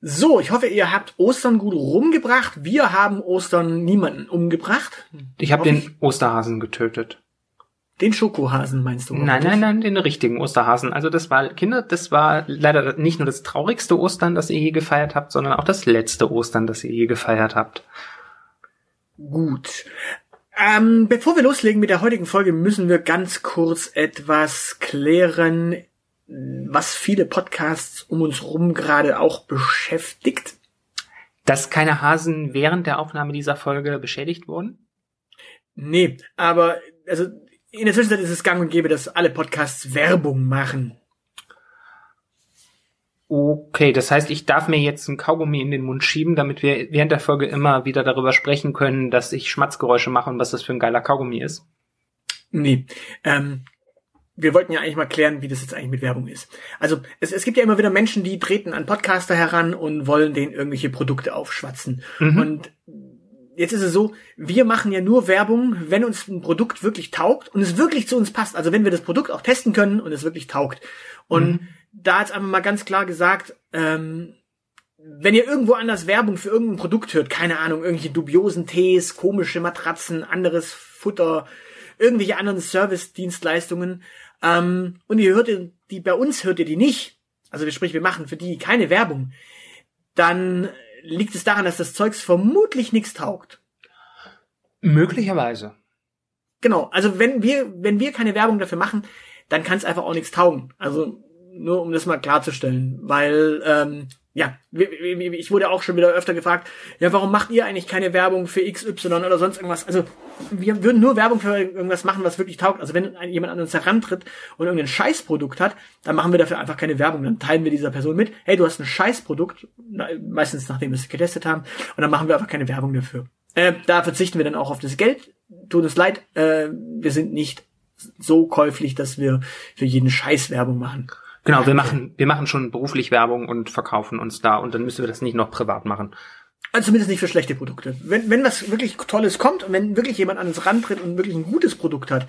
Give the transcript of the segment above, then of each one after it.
So, ich hoffe, ihr habt Ostern gut rumgebracht. Wir haben Ostern niemanden umgebracht. Ich habe den Osterhasen getötet. Den Schokohasen meinst du? Nein, nein, nein, den richtigen Osterhasen. Also das war, Kinder, das war leider nicht nur das traurigste Ostern, das ihr je gefeiert habt, sondern auch das letzte Ostern, das ihr je gefeiert habt. Gut. Ähm, bevor wir loslegen mit der heutigen Folge, müssen wir ganz kurz etwas klären, was viele Podcasts um uns rum gerade auch beschäftigt. Dass keine Hasen während der Aufnahme dieser Folge beschädigt wurden? Nee, aber also in der Zwischenzeit ist es gang und gäbe, dass alle Podcasts Werbung machen. Okay, das heißt, ich darf mir jetzt ein Kaugummi in den Mund schieben, damit wir während der Folge immer wieder darüber sprechen können, dass ich Schmatzgeräusche mache und was das für ein geiler Kaugummi ist. Nee, ähm, wir wollten ja eigentlich mal klären, wie das jetzt eigentlich mit Werbung ist. Also es, es gibt ja immer wieder Menschen, die treten an Podcaster heran und wollen denen irgendwelche Produkte aufschwatzen. Mhm. Und jetzt ist es so, wir machen ja nur Werbung, wenn uns ein Produkt wirklich taugt und es wirklich zu uns passt. Also wenn wir das Produkt auch testen können und es wirklich taugt. Und Mhm. da jetzt einfach mal ganz klar gesagt, ähm, wenn ihr irgendwo anders Werbung für irgendein Produkt hört, keine Ahnung, irgendwelche dubiosen Tees, komische Matratzen, anderes Futter, irgendwelche anderen Service-Dienstleistungen, ähm, und ihr hört die, die bei uns hört ihr die nicht, also sprich, wir machen für die keine Werbung, dann liegt es daran, dass das Zeugs vermutlich nichts taugt. Möglicherweise. Genau, also wenn wir, wenn wir keine Werbung dafür machen, dann kann es einfach auch nichts taugen. Also nur um das mal klarzustellen, weil ähm, ja, ich wurde auch schon wieder öfter gefragt, ja, warum macht ihr eigentlich keine Werbung für XY oder sonst irgendwas? Also wir würden nur Werbung für irgendwas machen, was wirklich taugt. Also wenn jemand an uns herantritt und irgendein Scheißprodukt hat, dann machen wir dafür einfach keine Werbung. Dann teilen wir dieser Person mit, hey, du hast ein Scheißprodukt, meistens nachdem wir es getestet haben, und dann machen wir einfach keine Werbung dafür. Äh, da verzichten wir dann auch auf das Geld. Tut uns leid, äh, wir sind nicht so käuflich, dass wir für jeden Scheiß Werbung machen. Genau, wir machen, wir machen schon beruflich Werbung und verkaufen uns da und dann müssen wir das nicht noch privat machen. Also zumindest nicht für schlechte Produkte. Wenn, wenn was wirklich Tolles kommt und wenn wirklich jemand an uns rantritt und wirklich ein gutes Produkt hat,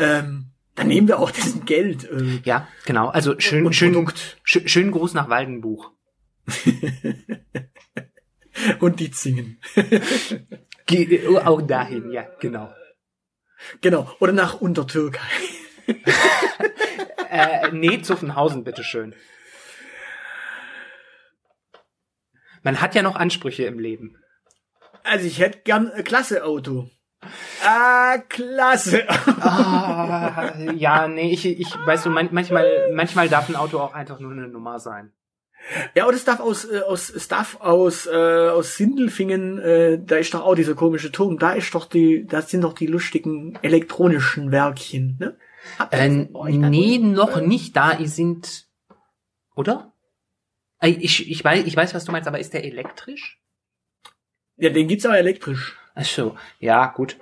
ähm, dann nehmen wir auch diesen Geld. Äh, Ja, genau. Also schön, schön, schön, schönen Gruß nach Waldenbuch. und die zingen. Ge oh, auch dahin, ja, genau. Genau. Oder nach Untertürkei. Äh, nee, Zuffenhausen, bitteschön. Man hat ja noch Ansprüche im Leben. Also ich hätte gern ein klasse Auto. Ah, klasse. Ah, ja, nee, ich, ich, weißt du, man, manchmal, manchmal darf ein Auto auch einfach nur eine Nummer sein. Ja, und es darf aus, äh, aus, es darf aus, äh, aus Sindelfingen, äh, da ist doch auch dieser komische Turm, da ist doch die, da sind doch die lustigen elektronischen Werkchen, ne? Ihr Äh, nee, noch nicht da. Die sind, oder? Äh, Ich, ich weiß, ich weiß, was du meinst, aber ist der elektrisch? Ja, den gibt's auch elektrisch. Ach so, ja, gut.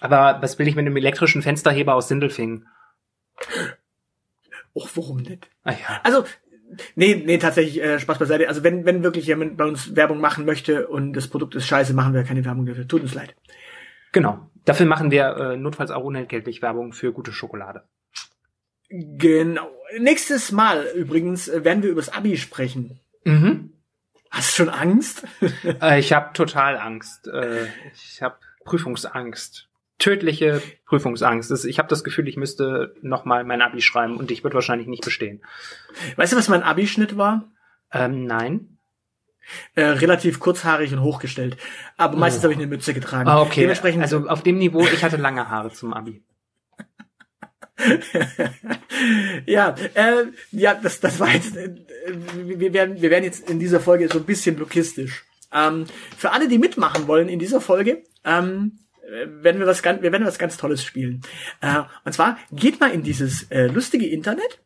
Aber was will ich mit einem elektrischen Fensterheber aus Sindelfingen? Och, warum nicht? Ah ja. Also, nee, nee, tatsächlich, äh, Spaß beiseite. Also, wenn, wenn wirklich jemand bei uns Werbung machen möchte und das Produkt ist scheiße, machen wir keine Werbung dafür. Tut uns leid. Genau. Dafür machen wir äh, notfalls auch unentgeltlich Werbung für gute Schokolade. Genau. Nächstes Mal übrigens äh, werden wir übers Abi sprechen. Mhm. Hast du schon Angst? Äh, ich habe total Angst. Äh, ich habe Prüfungsangst. Tödliche Prüfungsangst. Ich habe das Gefühl, ich müsste noch mal mein Abi schreiben und ich würde wahrscheinlich nicht bestehen. weißt du, was mein Abischnitt war? Ähm, nein. Äh, relativ kurzhaarig und hochgestellt. Aber meistens Oh. habe ich eine Mütze getragen. Ah, okay. Dementsprechend, Also auf dem Niveau, ich hatte lange Haare zum Abi. ja, äh, ja, das, das war jetzt, äh, wir werden, wir werden jetzt in dieser Folge so ein bisschen logistisch. Ähm, für alle, die mitmachen wollen in dieser Folge, ähm, werden wir was ganz, wir werden was ganz Tolles spielen. Äh, und zwar geht mal in dieses äh, lustige Internet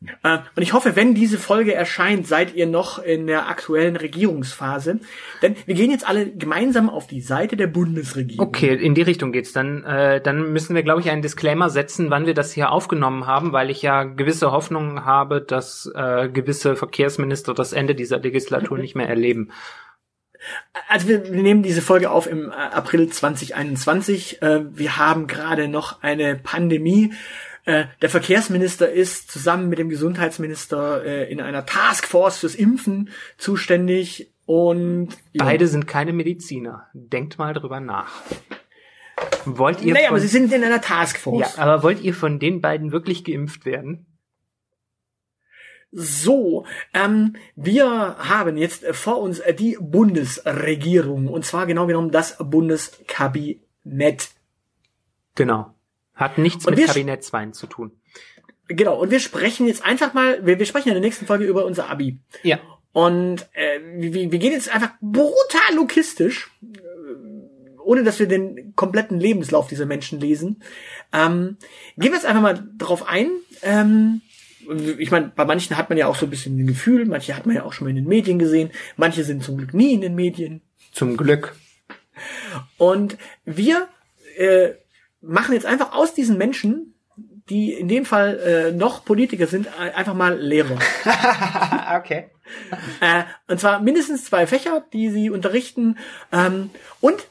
und ich hoffe, wenn diese Folge erscheint, seid ihr noch in der aktuellen Regierungsphase. Denn wir gehen jetzt alle gemeinsam auf die Seite der Bundesregierung. Okay, in die Richtung geht's. Dann, äh, dann müssen wir, glaube ich, einen Disclaimer setzen, wann wir das hier aufgenommen haben, weil ich ja gewisse Hoffnungen habe, dass äh, gewisse Verkehrsminister das Ende dieser Legislatur nicht mehr erleben. Also wir, wir nehmen diese Folge auf im April 2021. Äh, wir haben gerade noch eine Pandemie. Äh, der Verkehrsminister ist zusammen mit dem Gesundheitsminister äh, in einer Taskforce fürs Impfen zuständig und ja. beide sind keine Mediziner. Denkt mal drüber nach. Wollt ihr? Naja, von, aber sie sind in einer Taskforce. Ja, aber wollt ihr von den beiden wirklich geimpft werden? So, ähm, wir haben jetzt vor uns die Bundesregierung und zwar genau genommen das Bundeskabinett. Genau. Hat nichts und mit Kabinettswein zu tun. Genau, und wir sprechen jetzt einfach mal, wir, wir sprechen in der nächsten Folge über unser Abi. Ja. Und äh, wir, wir gehen jetzt einfach brutal logistisch, äh, ohne dass wir den kompletten Lebenslauf dieser Menschen lesen. Ähm, gehen wir jetzt einfach mal drauf ein. Ähm, ich meine, bei manchen hat man ja auch so ein bisschen ein Gefühl, manche hat man ja auch schon mal in den Medien gesehen, manche sind zum Glück nie in den Medien. Zum Glück. Und wir äh, machen jetzt einfach aus diesen Menschen, die in dem Fall äh, noch Politiker sind, einfach mal Lehrer. okay. Äh, und zwar mindestens zwei Fächer, die sie unterrichten. Ähm, und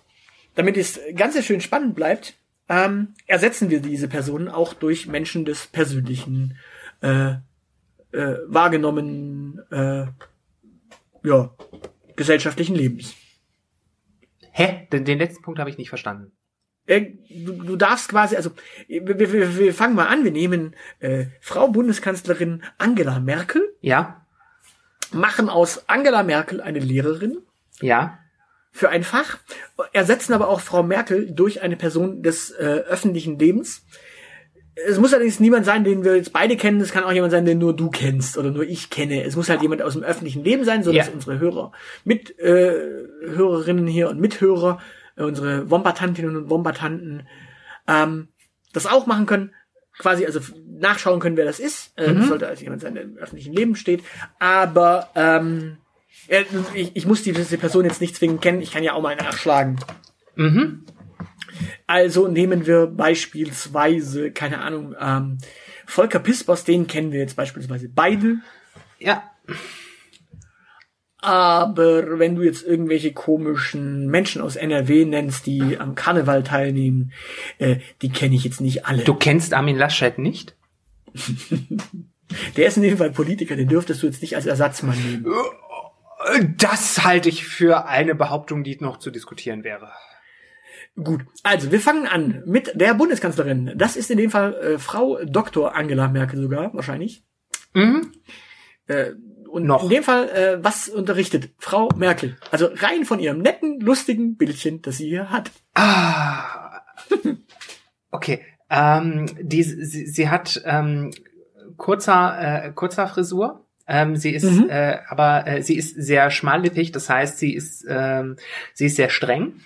damit es ganz schön spannend bleibt, ähm, ersetzen wir diese Personen auch durch Menschen des persönlichen äh, äh, wahrgenommenen äh, ja, gesellschaftlichen Lebens. Hä? Den, den letzten Punkt habe ich nicht verstanden. Du, du darfst quasi, also wir, wir, wir fangen mal an, wir nehmen äh, Frau Bundeskanzlerin Angela Merkel. Ja. Machen aus Angela Merkel eine Lehrerin. Ja. Für ein Fach. Ersetzen aber auch Frau Merkel durch eine Person des äh, öffentlichen Lebens. Es muss allerdings niemand sein, den wir jetzt beide kennen. Es kann auch jemand sein, den nur du kennst oder nur ich kenne. Es muss halt jemand aus dem öffentlichen Leben sein, so dass ja. unsere Hörer, mit äh, Hörerinnen hier und Mithörer unsere Wombatantinnen und Wombatanten ähm, das auch machen können, quasi also nachschauen können, wer das ist. Äh, mhm. Das sollte also jemand sein, der im öffentlichen Leben steht. Aber ähm, ich, ich muss diese Person jetzt nicht zwingend kennen, ich kann ja auch mal nachschlagen. Mhm. Also nehmen wir beispielsweise, keine Ahnung, ähm, Volker Pispers, den kennen wir jetzt beispielsweise beide. Ja. Aber wenn du jetzt irgendwelche komischen Menschen aus NRW nennst, die am Karneval teilnehmen, äh, die kenne ich jetzt nicht alle. Du kennst Armin Laschet nicht? Der ist in dem Fall Politiker, den dürftest du jetzt nicht als Ersatzmann nehmen. Das halte ich für eine Behauptung, die noch zu diskutieren wäre. Gut, also wir fangen an mit der Bundeskanzlerin. Das ist in dem Fall äh, Frau Dr. Angela Merkel sogar, wahrscheinlich. Mhm. Äh, und noch. in dem Fall, äh, was unterrichtet Frau Merkel? Also rein von ihrem netten, lustigen Bildchen, das sie hier hat. Ah. okay. Ähm, die, sie, sie hat ähm, kurzer, äh, kurzer Frisur. Ähm, sie ist, mhm. äh, aber äh, sie ist sehr schmallippig. Das heißt, sie ist, ähm, sie ist sehr streng.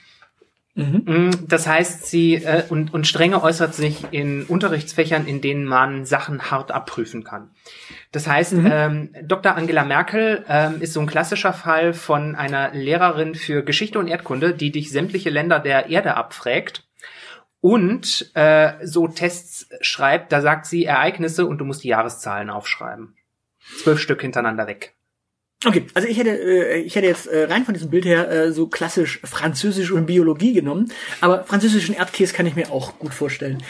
Mhm. Mm, das heißt, sie äh, und, und Strenge äußert sich in Unterrichtsfächern, in denen man Sachen hart abprüfen kann. Das heißt, mhm. ähm, Dr. Angela Merkel ähm, ist so ein klassischer Fall von einer Lehrerin für Geschichte und Erdkunde, die dich sämtliche Länder der Erde abfragt und äh, so Tests schreibt. Da sagt sie Ereignisse und du musst die Jahreszahlen aufschreiben. Zwölf Stück hintereinander weg. Okay, also ich hätte, äh, ich hätte jetzt äh, rein von diesem Bild her äh, so klassisch Französisch und Biologie genommen, aber französischen Erdkäse kann ich mir auch gut vorstellen.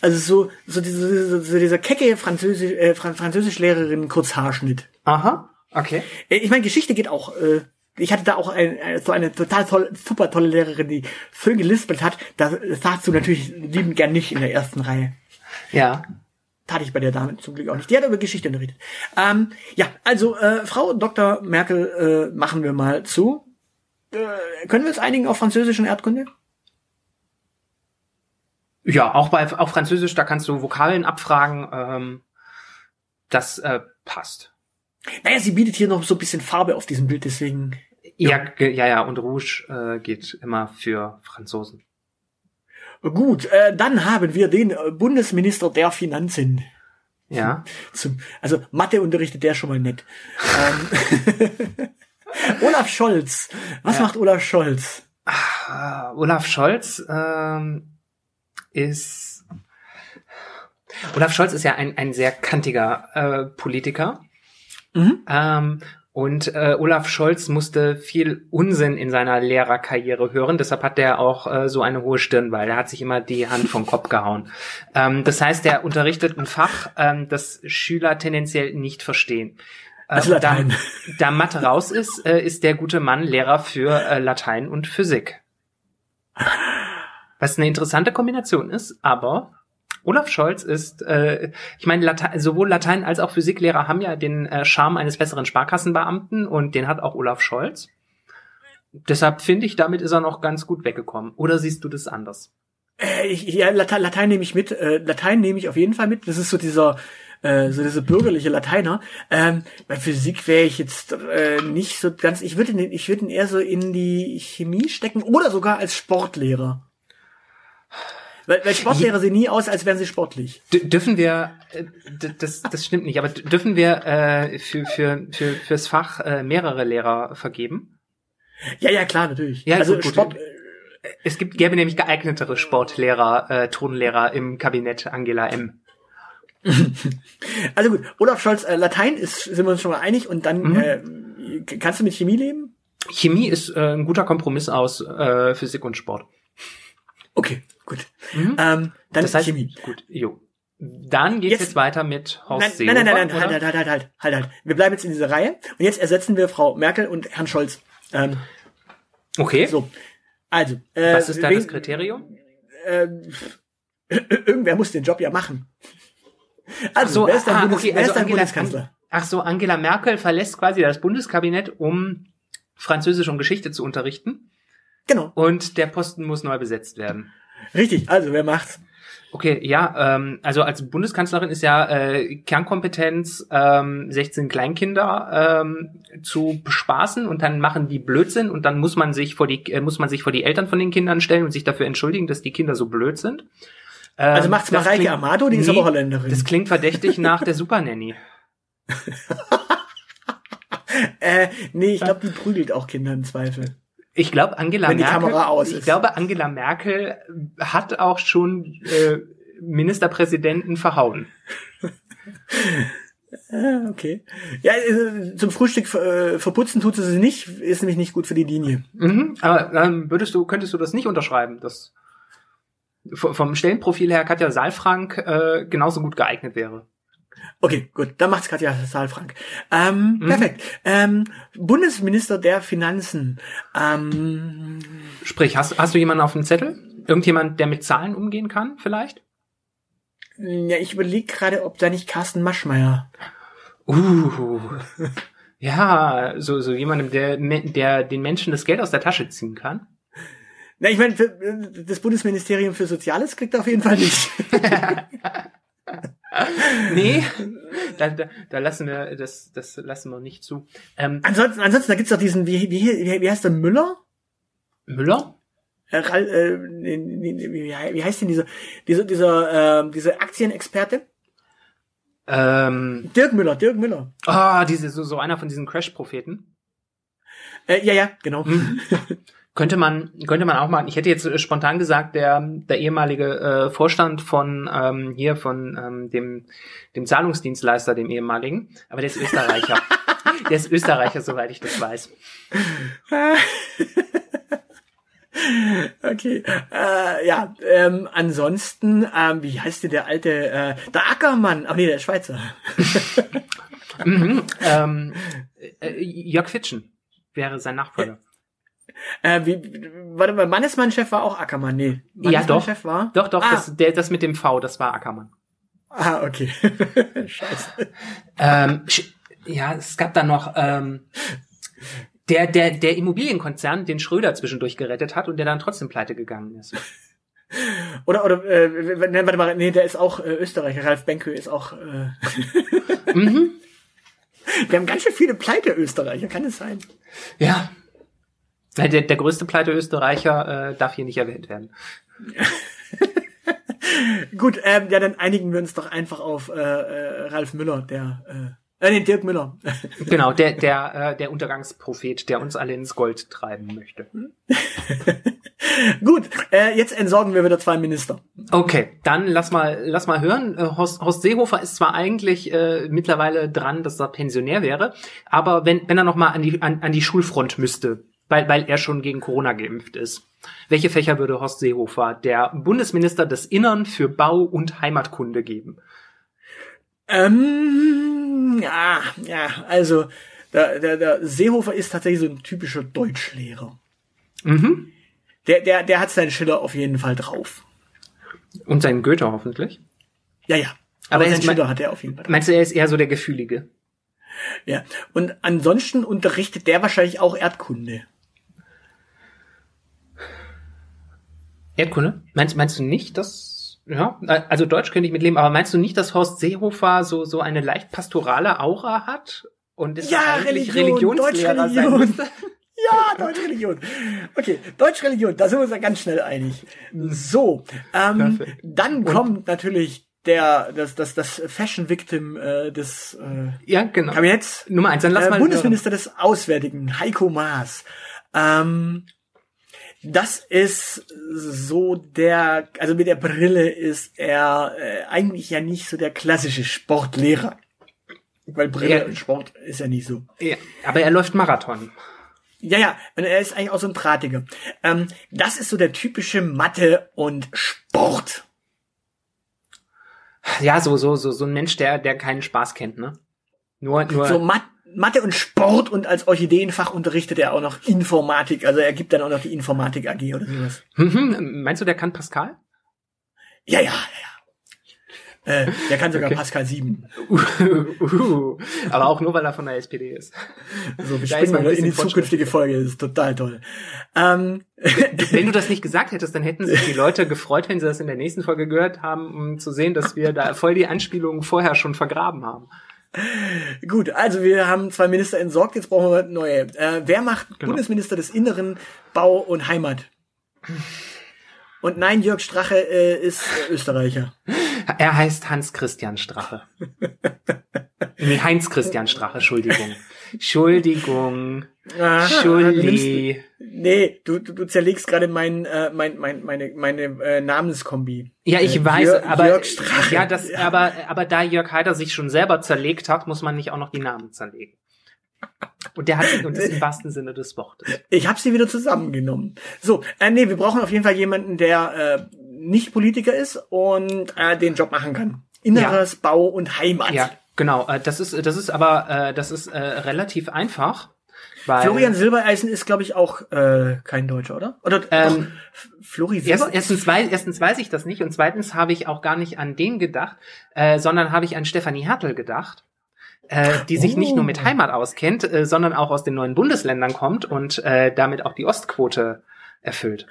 Also so, so, diese, so, dieser kecke Französisch, äh, Französischlehrerin Kurzhaarschnitt. Aha, okay. Äh, ich meine, Geschichte geht auch. Äh, ich hatte da auch ein, äh, so eine total tolle, super tolle Lehrerin, die schön gelispelt hat. Da sagst du natürlich liebend gern nicht in der ersten Reihe. Ja. Tat ich bei der Dame zum Glück auch nicht. Die hat über Geschichte unterrichtet. Ähm, ja, also äh, Frau Dr. Merkel äh, machen wir mal zu. Äh, können wir uns einigen auf französischen Erdkunde? Ja, auch bei auf Französisch, da kannst du Vokabeln abfragen. Ähm, das äh, passt. Naja, sie bietet hier noch so ein bisschen Farbe auf diesem Bild, deswegen. Ja, ge- ja, ja. Und Rouge äh, geht immer für Franzosen. Gut, äh, dann haben wir den äh, Bundesminister der Finanzen. Ja. Zum, also Mathe unterrichtet der schon mal nett. ähm, Olaf Scholz. Was Ja. macht Olaf Scholz? Äh, Olaf Scholz ähm, ist Olaf Scholz ist ja ein, ein sehr kantiger äh, Politiker. Mhm. Ähm, und äh, Olaf Scholz musste viel Unsinn in seiner Lehrerkarriere hören. Deshalb hat er auch äh, so eine hohe Stirn, weil er hat sich immer die Hand vom Kopf gehauen. Ähm, das heißt, er unterrichtet ein Fach, ähm, das Schüler tendenziell nicht verstehen. Äh, Also da, da Mathe raus ist, äh, ist der gute Mann Lehrer für äh, Latein und Physik. Was eine interessante Kombination ist, aber Olaf Scholz ist, äh, ich meine, Late sowohl Latein als auch Physiklehrer haben ja den äh, Charme eines besseren Sparkassenbeamten und den hat auch Olaf Scholz. Deshalb finde ich, damit ist er noch ganz gut weggekommen. Oder siehst du das anders? Äh, ich, ja, Latein, Latein nehme ich mit. Äh, Latein nehme ich auf jeden Fall mit. Das ist so dieser, äh, so dieser bürgerliche Lateiner. Ähm, bei Physik wäre ich jetzt äh, nicht so ganz. Ich würde ihn, ich würde ihn eher so in die Chemie stecken oder sogar als Sportlehrer. Weil, weil Sportlehrer sehen nie aus, als wären sie sportlich. Dürfen wir, äh, das, das stimmt nicht, aber dürfen wir äh, für, für, für, fürs Fach äh, mehrere Lehrer vergeben? Ja, ja, klar, natürlich. Ja, also gut, gut. Sport. Es gibt, gäbe nämlich geeignetere Sportlehrer, äh, Tonlehrer im Kabinett Angela M. Also gut, Olaf Scholz, äh, Latein ist, sind wir uns schon mal einig und dann Mhm. äh, kannst du mit Chemie leben? Chemie ist äh, ein guter Kompromiss aus äh, Physik und Sport. Okay, gut. Mhm. Ähm, dann das heißt, Chemie. gut, jo. Dann geht's Jetzt- jetzt, weiter mit Horst Nein, nein, nein, nein, nein, Seehofer, halt, halt, halt, halt, halt, halt. Wir bleiben jetzt in dieser Reihe und jetzt ersetzen wir Frau Merkel und Herrn Scholz. Ähm, Okay, so, also. Äh, was ist da das Kriterium? Äh, irgendwer muss den Job ja machen. Also, so, wer ist dein, ah, Bundes okay, also Angela- Bundeskanzler? Ach so, Angela Merkel verlässt quasi das Bundeskabinett, um Französisch und Geschichte zu unterrichten. Genau, Und der Posten muss neu besetzt werden. richtig. Also, wer macht's? Okay, ja, ähm, also als Bundeskanzlerin ist ja äh, Kernkompetenz, ähm, 16 Kleinkinder ähm, zu bespaßen und dann machen die Blödsinn und dann muss man sich vor die äh, muss man sich vor die Eltern von den Kindern stellen und sich dafür entschuldigen, dass die Kinder so blöd sind. Ähm, Also macht's Mareike klingt- Amado, die ist Nee, aber Holländerin. Das klingt verdächtig nach der Supernanny. Äh, nee, ich glaube, die prügelt auch Kinder im Zweifel. Ich glaube, Angela Wenn die Merkel. Kamera aus ich ist. glaube, Angela Merkel hat auch schon äh, Ministerpräsidenten verhauen. Ah, okay. Ja, äh, zum Frühstück äh, verputzen tut sie nicht, ist nämlich nicht gut für die Linie. Mhm, aber ähm, würdest du, könntest du das nicht unterschreiben, dass vom Stellenprofil her Katja Saalfrank äh, genauso gut geeignet wäre? Okay, gut, dann macht's Katja Saalfrank. Ähm, Mhm. Perfekt. Ähm, Bundesminister der Finanzen. Ähm, Sprich, hast, hast du jemanden auf dem Zettel? Irgendjemand, der mit Zahlen umgehen kann, vielleicht? ja, ich überlege gerade, ob da nicht Carsten Maschmeyer. Uh, ja, so, so jemandem, der, der den Menschen das Geld aus der Tasche ziehen kann. Na, ich meine, das Bundesministerium für Soziales kriegt auf jeden Fall nicht. Nee, da, da, da lassen wir, das, das lassen wir nicht zu. Ähm, ansonsten, ansonsten, da gibt's doch diesen, wie, wie, wie, heißt der Müller? Müller? Äh, äh, wie heißt denn dieser, dieser, dieser, äh, dieser Aktienexperte? Ähm, Dirk Müller, Dirk Müller. ah, diese, so, so einer von diesen Crash-Propheten. Äh, ja, ja, genau. Hm. Könnte man, könnte man auch mal, ich hätte jetzt äh, spontan gesagt, der, der ehemalige äh, Vorstand von ähm, hier von ähm, dem, dem Zahlungsdienstleister, dem ehemaligen, aber der ist Österreicher. der ist Österreicher, soweit ich das weiß. Okay. Äh, ja, ähm, ansonsten, ähm, wie heißt denn der alte, äh, der Ackermann? Ach nee, der Schweizer. Mhm, ähm, äh, Jörg Fitschen wäre sein Nachfolger. Äh, wie, warte mal, Mannesmann-Chef war auch Ackermann, nee. Ja, doch. Mannesmann-Chef war? Doch, doch, Ah. das, der, das mit dem V, das war Ackermann. Ah, okay. Scheiße. Ähm, ja, es gab da noch ähm, der, der, der Immobilienkonzern, den Schröder zwischendurch gerettet hat und der dann trotzdem pleite gegangen ist. Oder, oder, äh, ne, warte mal, nee, der ist auch äh, Österreicher. Ralf Benke ist auch. Äh mhm. Wir haben ganz schön viele Pleite-Österreicher, kann es sein? Ja. Der, der größte Pleite-Österreicher äh, darf hier nicht erwähnt werden. Gut, ähm, ja, dann einigen wir uns doch einfach auf äh, äh, Ralf Müller, der äh, äh, nee, Dirk Müller. genau, der der äh, der Untergangsprophet, der uns alle ins Gold treiben möchte. Gut, äh, jetzt entsorgen wir wieder zwei Minister. Okay, dann lass mal lass mal hören. Äh, Horst, Horst Seehofer ist zwar eigentlich äh, mittlerweile dran, dass er Pensionär wäre, aber wenn wenn er noch mal an die an, an die Schulfront müsste, weil weil er schon gegen Corona geimpft ist. Welche Fächer würde Horst Seehofer, der Bundesminister des Innern für Bau und Heimatkunde geben? Ähm, ja, ja, also der, der, der Seehofer ist tatsächlich so ein typischer Deutschlehrer. Mhm. Der, der, der hat seinen Schiller auf jeden Fall drauf. Und seinen Goethe hoffentlich? Ja, ja. Aber, Aber seinen Schiller hat er auf jeden Fall drauf. Meinst du, er ist eher so der Gefühlige? Ja. Und ansonsten unterrichtet der wahrscheinlich auch Erdkunde. Erdkunde? Meinst, meinst du nicht, dass, ja, also Deutsch könnte ich mitleben, aber meinst du nicht, dass Horst Seehofer so, so eine leicht pastorale Aura hat? Und ist ja, eigentlich Religion, Religionslehrer sein müsste? Ja, Deutsche Religion. Okay, Deutsche Religion, da sind wir uns ja ganz schnell einig. So, ähm, dann kommt natürlich der das das das Fashion Victim äh, des äh, ja, genau. Kabinetts Nummer eins. Dann lass äh, mal Bundesminister hören. des Auswärtigen Heiko Maas. Ähm, das ist so der, also mit der Brille ist er äh, eigentlich ja nicht so der klassische Sportlehrer. Weil Brille ja. und Sport ist ja nicht so. Ja, aber er läuft Marathon. Ja, ja, und er ist eigentlich auch so ein Drahtiger. Ähm, das ist so der typische Mathe und Sport. Ja, so, so, so, so ein Mensch, der, der keinen Spaß kennt, ne? Nur, nur. So Mat Mathe und Sport und als Orchideenfach unterrichtet er auch noch Informatik. Also er gibt dann auch noch die Informatik AG oder sowas. Mhm. Meinst du, der kann Pascal? Ja, ja, ja. Äh, der kann sogar okay. Pascal 7. Uh, aber auch nur, weil er von der SPD ist. So, wir springen mal in die zukünftige Folge. Das ist total toll. Ähm. Wenn du das nicht gesagt hättest, dann hätten sich die Leute gefreut, wenn sie das in der nächsten Folge gehört haben, um zu sehen, dass wir da voll die Anspielungen vorher schon vergraben haben. Gut, also wir haben zwei Minister entsorgt, jetzt brauchen wir neue. Äh, wer macht genau. Bundesminister des Inneren, Bau und Heimat? Und nein, Jörg Strache äh, ist Österreicher. Er heißt Hans-Christian Strache. nee, Heinz-Christian Strache, Entschuldigung. Entschuldigung. Ah, Schuldi. Nee, du, du, du zerlegst gerade mein, äh, mein, mein, meine, meine äh, Namenskombi. Ja, ich äh, weiß, Jörg, aber Jörg Strache. ja, das, ja. aber, aber da Jörg Heider sich schon selber zerlegt hat, muss man nicht auch noch die Namen zerlegen. Und der hat sich und das im wahrsten Sinne des Wortes. Ich habe sie wieder zusammengenommen. So, äh, nee, wir brauchen auf jeden Fall jemanden, der äh, nicht Politiker ist und äh, den Job machen kann. Inneres, ja. Bau und Heimat. Ja, genau. Äh, das ist, das ist aber, äh, das ist äh, relativ einfach. Weil, Florian Silbereisen ist, glaube ich, auch äh, kein Deutscher, oder? Oder ähm, Flori Silbereisen? Erstens, weiß, erstens weiß ich das nicht und zweitens habe ich auch gar nicht an den gedacht, äh, sondern habe ich an Stefanie Hertel gedacht äh, die sich oh. nicht nur mit oh. Heimat auskennt, äh, sondern auch aus den neuen Bundesländern kommt und äh, damit auch die Ostquote erfüllt.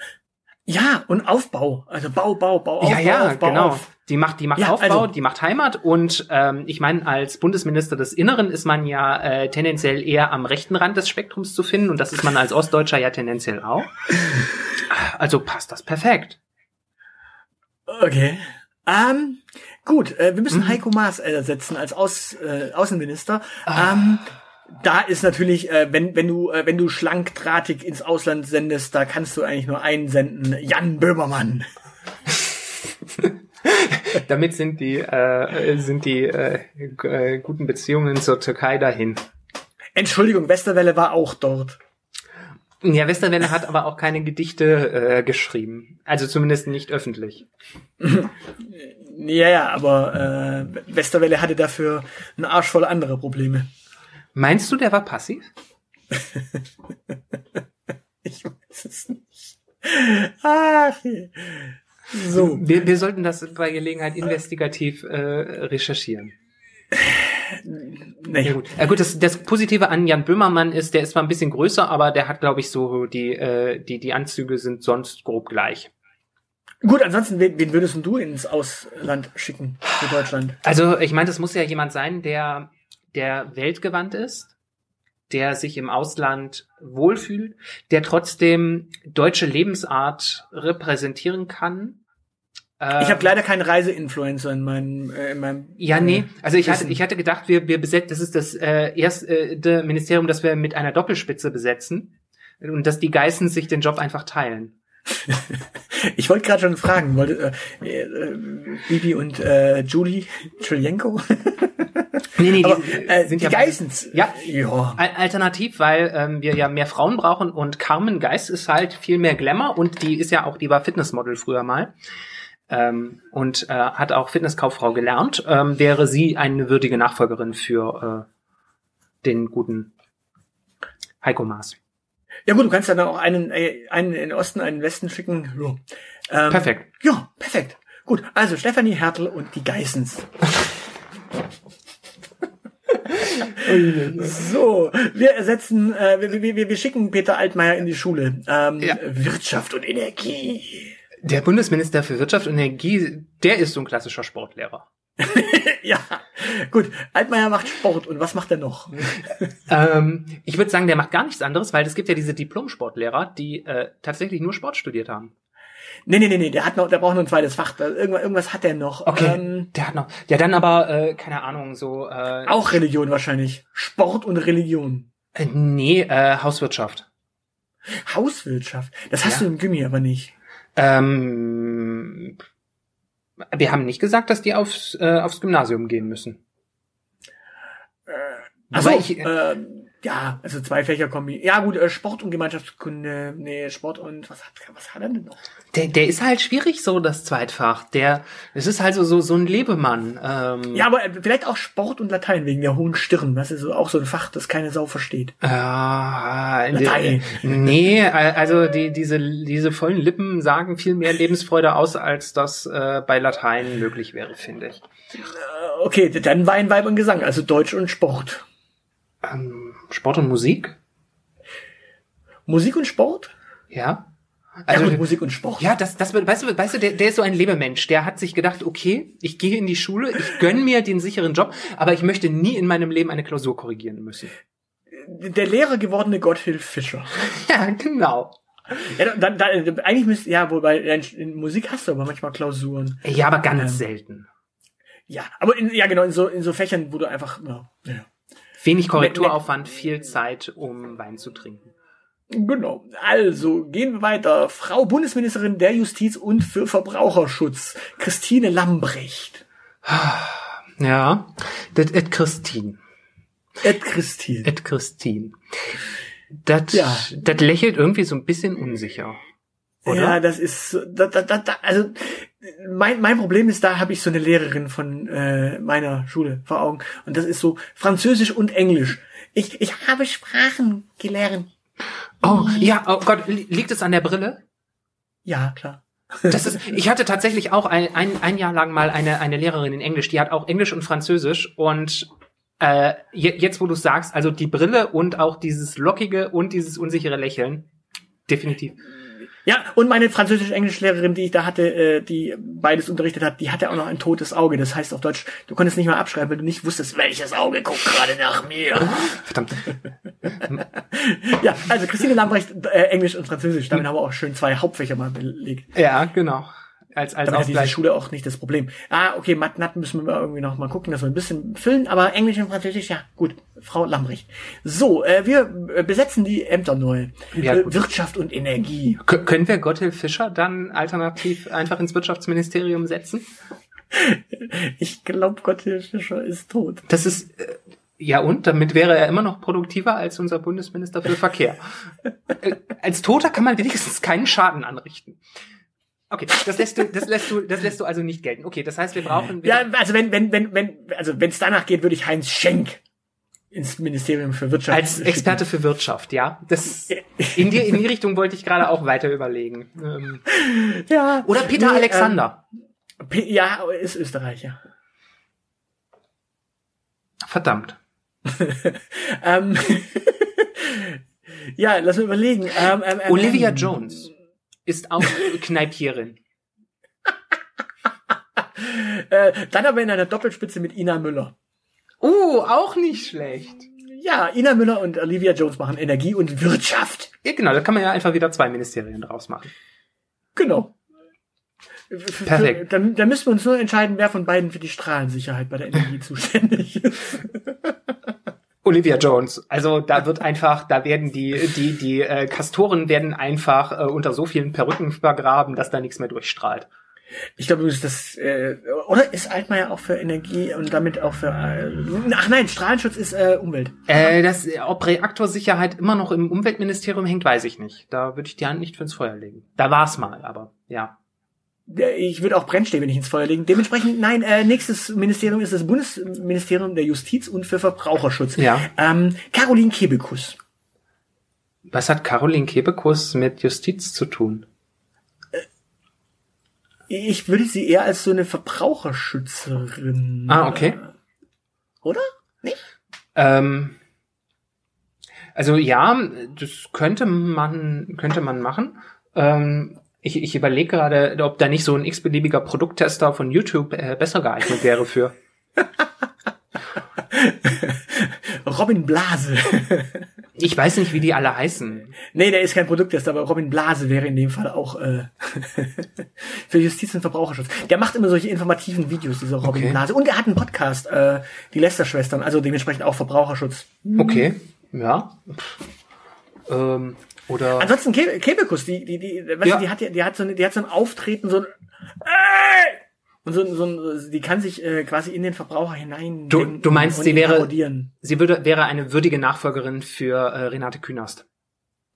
Ja, und Aufbau, also Bau, Bau, Bau, Aufbau, Ja, ja, Aufbau, genau. Auf. Die macht, die macht ja, Aufbau, also, die macht Heimat und ähm, ich meine, als Bundesminister des Inneren ist man ja äh, tendenziell eher am rechten Rand des Spektrums zu finden und das ist man als Ostdeutscher ja tendenziell auch. Also passt das perfekt. Okay. Ähm, gut, äh, wir müssen mhm. Heiko Maas ersetzen als Aus, äh, Außenminister. Ah. Ähm, da ist natürlich, äh, wenn, wenn du, äh, wenn du schlankdrahtig ins Ausland sendest, da kannst du eigentlich nur einen senden, Jan Böhmermann. Damit sind die, äh, sind die äh, äh, guten Beziehungen zur Türkei dahin. Entschuldigung, Westerwelle war auch dort. Ja, Westerwelle hat aber auch keine Gedichte äh, geschrieben. Also zumindest nicht öffentlich. ja, ja, aber äh, Westerwelle hatte dafür einen Arsch voll andere Probleme. Meinst du, der war passiv? ich weiß es nicht. Ach, so. Wir, wir sollten das bei Gelegenheit investigativ äh, recherchieren. Nee. Ja, gut. Ja, gut, das, das Positive an Jan Böhmermann ist, der ist zwar ein bisschen größer, aber der hat, glaube ich, so die, äh, die, die Anzüge sind sonst grob gleich. Gut, ansonsten, wen, wen würdest du ins Ausland schicken für Deutschland? Also, ich meine, das muss ja jemand sein, der, der weltgewandt ist, der sich im Ausland wohlfühlt, der trotzdem deutsche Lebensart repräsentieren kann. Ich habe leider keinen Reiseinfluencer in meinem, äh, in meinem Ja, nee. Also ich hatte, ich hatte gedacht, wir, wir besetzen, das ist das äh, erste Ministerium, das wir mit einer Doppelspitze besetzen und dass die Geißen sich den Job einfach teilen. Ich wollte gerade schon fragen, wollte äh, äh, Bibi und äh, Julie Trilienko? Nee, nee, Aber, die äh, sind die ja Geissens. Ja. Ja. Al- Alternativ, weil ähm, wir ja mehr Frauen brauchen und Carmen Geist ist halt viel mehr Glamour und die ist ja auch, die war Fitnessmodel früher mal ähm, und äh, hat auch Fitnesskauffrau gelernt, ähm, wäre sie eine würdige Nachfolgerin für äh, den guten Heiko Maas. Ja gut, du kannst dann auch einen, äh, einen in den Osten, einen in den Westen schicken. Ja. Ähm, Perfekt. Ja, perfekt. Gut, also Stefanie Hertel und die Geissens. so, wir ersetzen, äh, wir, wir, wir, wir schicken Peter Altmaier in die Schule. Ähm, Ja. Wirtschaft und Energie. Der Bundesminister für Wirtschaft und Energie, der ist so ein klassischer Sportlehrer. ja, gut. Altmaier macht Sport und was macht er noch? Ähm, ich würde sagen, der macht gar nichts anderes, weil es gibt ja diese Diplom-Sportlehrer, die äh, tatsächlich nur Sport studiert haben. Nee, nee, nee, nee, der hat noch, der braucht noch ein zweites Fach. Irgendwas, irgendwas hat er noch. Ähm, der hat noch. Ja, dann aber, äh, keine Ahnung, so. Äh, auch Religion wahrscheinlich. Sport und Religion. Äh, nee, äh, Hauswirtschaft. Hauswirtschaft. Das hast Ja. du im Gimmi aber nicht. Ähm, wir haben nicht gesagt, dass die aufs, äh, aufs Gymnasium gehen müssen. Also Wobei ich, ich- ähm, ja, also zwei Fächer kombi. Ja gut, äh, Sport und Gemeinschaftskunde, nee, Sport und was hat was hat er denn noch? Der, der ist halt schwierig, so das Zweitfach. Der, es ist halt so, so, so ein Lebemann. Ähm, Ja, aber äh, vielleicht auch Sport und Latein wegen der hohen Stirn. Das ist auch so ein Fach, das keine Sau versteht. Äh, Latein. nee, also die, diese, diese vollen Lippen sagen viel mehr Lebensfreude aus, als das äh, bei Latein möglich wäre, finde ich. Okay, dann Wein, Weib und Gesang, also Deutsch und Sport. Ähm, Sport und Musik? Musik und Sport? Ja. Ja, Also, gut, Musik und Sport. Ja, das, das, weißt du, weißt du, der, der ist so ein Lebemensch. Der hat sich gedacht, okay, ich gehe in die Schule, ich gönn mir den sicheren Job, aber ich möchte nie in meinem Leben eine Klausur korrigieren müssen. Der Lehrer gewordene Gotthilf Fischer. Ja, genau. Ja, dann, dann, eigentlich müsste, ja, wobei, in, in Musik hast du aber manchmal Klausuren. Ja, aber ganz Ähm. selten. Ja, aber in, ja genau, in so, in so Fächern, wo du einfach, ja, ja. Wenig Korrekturaufwand, viel Zeit, um Wein zu trinken. Genau. Also, gehen wir weiter. Frau Bundesministerin der Justiz und für Verbraucherschutz, Christine Lambrecht. Ja, das et Christine. Ed Christine. Et Christine. Das, Ja. das lächelt irgendwie so ein bisschen unsicher. Oder? Ja, das ist, da, da, da, also, mein, mein Problem ist, da habe ich so eine Lehrerin von äh, meiner Schule vor Augen. Und das ist so Französisch und Englisch. Ich, ich habe Sprachen gelernt. Oh, ja, oh Gott, li- liegt es an der Brille? Ja, klar. Das ist, ich hatte tatsächlich auch ein, ein, ein Jahr lang mal eine, eine Lehrerin in Englisch, die hat auch Englisch und Französisch und äh, je- jetzt, wo du sagst, also die Brille und auch dieses lockige und dieses unsichere Lächeln, definitiv. Ja, und meine französisch-englisch-Lehrerin, die ich da hatte, äh, die beides unterrichtet hat, die hatte auch noch ein totes Auge. Das heißt auf Deutsch, du konntest nicht mal abschreiben, weil du nicht wusstest, welches Auge guckt gerade nach mir. Verdammt. ja, also Christine Lambrecht, äh, Englisch und Französisch. Damit haben wir auch schön zwei Hauptfächer mal belegt. Ja, genau. Als, als diese Ausgleich. Schule auch nicht das Problem. Ah, okay, Mathe Nat müssen wir irgendwie noch mal gucken, dass wir ein bisschen füllen, aber Englisch und Französisch, ja, gut, Frau Lambrecht. So, äh, wir äh, besetzen die Ämter neu. Ja, äh. Wirtschaft und Energie. Kö- Können wir Gotthilf Fischer dann alternativ einfach ins Wirtschaftsministerium setzen? Ich glaube, Gotthilf Fischer ist tot. Das ist, äh, ja und? Damit wäre er immer noch produktiver als unser Bundesminister für Verkehr. äh, als Toter kann man wenigstens keinen Schaden anrichten. Okay, das lässt du, das lässt du, das lässt du also nicht gelten. Okay, das heißt, wir brauchen, wir, Ja, also wenn, wenn, wenn, wenn, also wenn es danach geht, würde ich Heinz Schenk ins Ministerium für Wirtschaft als schicken. Experte für Wirtschaft, ja. Das, in die, in die Richtung wollte ich gerade auch weiter überlegen. Ähm, Ja. oder Peter Nee, Alexander. Ähm, P ja, ist Österreicher. Verdammt. Ähm, ja, lass mal überlegen. Ähm, ähm, ähm, Olivia Jones ist auch Kneipierin. Äh, dann aber in einer Doppelspitze mit Ina Müller. Uh, auch nicht schlecht. Ja, Ina Müller und Olivia Jones machen Energie und Wirtschaft. Ja, genau, da kann man ja einfach wieder zwei Ministerien draus machen. Genau. Perfekt. Dann, dann müssen wir uns nur entscheiden, wer von beiden für die Strahlensicherheit bei der Energie zuständig ist. Olivia Jones. Also da wird einfach, da werden die, die, die äh, Kastoren werden einfach äh, unter so vielen Perücken vergraben, dass da nichts mehr durchstrahlt. Ich glaube, das äh, oder ist Altmaier auch für Energie und damit auch für äh, ach nein, Strahlenschutz ist äh, Umwelt. Äh, das, ob Reaktorsicherheit immer noch im Umweltministerium hängt, weiß ich nicht. Da würde ich die Hand nicht fürs Feuer legen. Da war's mal, aber ja. Ich würde auch Brennstäbe nicht ins Feuer legen. Dementsprechend, nein, äh, nächstes Ministerium ist das Bundesministerium der Justiz und für Verbraucherschutz. Ja. Ähm, Caroline Kebekus. Was hat Caroline Kebekus mit Justiz zu tun? Ich würde sie eher als so eine Verbraucherschützerin. Ah, okay. Oder? Nicht? Ähm, also ja, das könnte man könnte man machen. Ähm, ich, ich überlege gerade, ob da nicht so ein x-beliebiger Produkttester von YouTube äh, besser geeignet wäre für. Robin Blase. ich weiß nicht, wie die alle heißen. Nee, der ist kein Produkttester, aber Robin Blase wäre in dem Fall auch äh, für Justiz und Verbraucherschutz. Der macht immer solche informativen Videos, dieser Robin Okay. Blase. Und er hat einen Podcast, äh, die Lester-Schwestern, also dementsprechend auch Verbraucherschutz. Okay, ja. Ähm, oder Ansonsten Ke Kebekus, die, die, die, weißt Ja. du, die hat ja, die hat so eine, die hat so ein Auftreten, so ein Ey! und so, ein- so ein, die kann sich äh, quasi in den Verbraucher hinein. Du- du meinst, und sie wäre- parodieren. sie würde wäre eine würdige Nachfolgerin für äh, Renate Künast,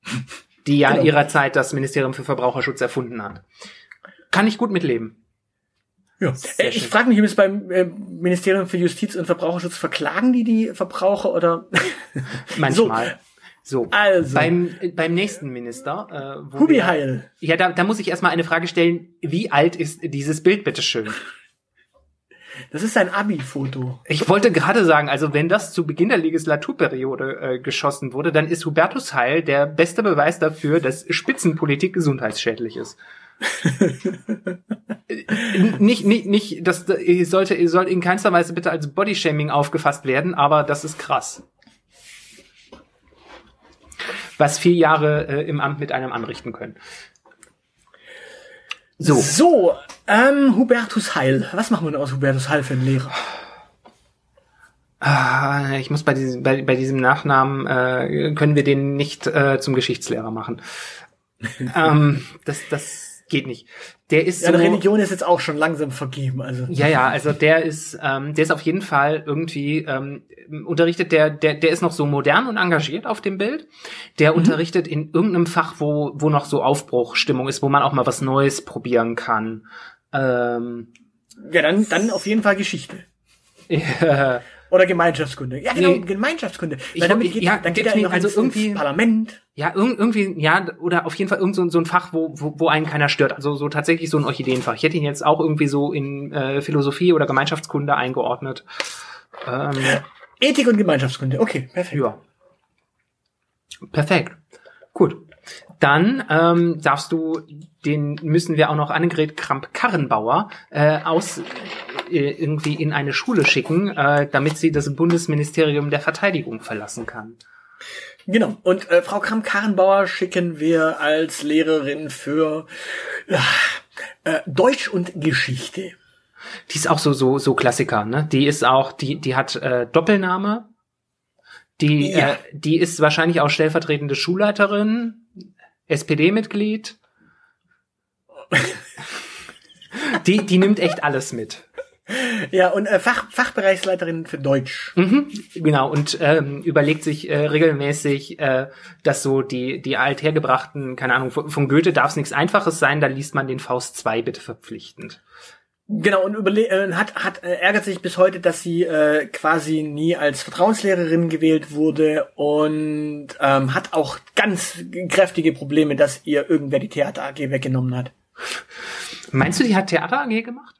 die ja Genau. ihrer Zeit das Ministerium für Verbraucherschutz erfunden hat. Kann ich gut mitleben. Ja. Sehr Äh, ich schön. frage mich, ob es beim äh, Ministerium für Justiz und Verbraucherschutz verklagen die die Verbraucher oder Manchmal. So. Also. Beim, äh, beim nächsten Minister, äh, Hubi Heil. Ja, da, da muss ich erstmal eine Frage stellen. Wie alt ist dieses Bild, bitteschön? Das ist ein Abi-Foto. Ich wollte gerade sagen, also wenn das zu Beginn der Legislaturperiode äh, geschossen wurde, dann ist Hubertus Heil der beste Beweis dafür, dass Spitzenpolitik gesundheitsschädlich ist. Nicht, nicht, nicht, das sollte, soll in keinster Weise bitte als Bodyshaming aufgefasst werden, aber das ist krass. Was vier Jahre äh, im Amt mit einem anrichten können. So. So, ähm, Hubertus Heil. Was machen wir denn aus Hubertus Heil für einen Lehrer? Ah, ich muss bei diesem, bei, bei diesem Nachnamen, äh, können wir den nicht äh, zum Geschichtslehrer machen. ähm, das, das geht nicht. Der ist Ja, so, Religion ist jetzt auch schon langsam vergeben, also. ja, ja, also der ist, ähm, der ist auf jeden Fall irgendwie ähm, unterrichtet, der, der, der ist noch so modern und engagiert auf dem Bild. Der unterrichtet in irgendeinem Fach, wo, wo noch so Aufbruchstimmung ist, wo man auch mal was Neues probieren kann. Ähm, Ja, dann, dann auf jeden Fall Geschichte. Oder Gemeinschaftskunde. Ja, genau, Nee. Gemeinschaftskunde. Ich Weil damit wollt- geht, ja, dann geht er definitiv, noch also ins, irgendwie- Parlament. Ja, irg irgendwie, ja, oder auf jeden Fall irgend so, so ein Fach, wo, wo, wo einen keiner stört. Also so tatsächlich so ein Orchideenfach. Ich hätte ihn jetzt auch irgendwie so in äh, Philosophie oder Gemeinschaftskunde eingeordnet. Ähm, Ethik und Gemeinschaftskunde. Okay, perfekt. ja. Perfekt. Gut. Dann ähm, darfst du, den müssen wir auch noch Annegret Kramp-Karrenbauer äh, aus äh, irgendwie in eine Schule schicken, äh, damit sie das Bundesministerium der Verteidigung verlassen kann. Genau. Und äh, Frau Kramp-Karrenbauer schicken wir als Lehrerin für äh, Deutsch und Geschichte. Die ist auch so so so Klassiker, ne? Die ist auch die die hat äh, Doppelname. Die Ja. äh, die ist wahrscheinlich auch stellvertretende Schulleiterin, SPD-Mitglied. die die nimmt echt alles mit. Ja, und äh, Fach, Fachbereichsleiterin für Deutsch. Mhm, genau und ähm, überlegt sich äh, regelmäßig, äh, dass so die die althergebrachten, keine Ahnung, von von Goethe darf es nichts Einfaches sein, da liest man den Faust 2 bitte verpflichtend. Genau, und überle äh, hat, hat äh, ärgert sich bis heute, dass sie äh, quasi nie als Vertrauenslehrerin gewählt wurde und ähm, hat auch ganz kräftige Probleme, dass ihr irgendwer die Theater AG weggenommen hat. Meinst du, die hat Theater AG gemacht?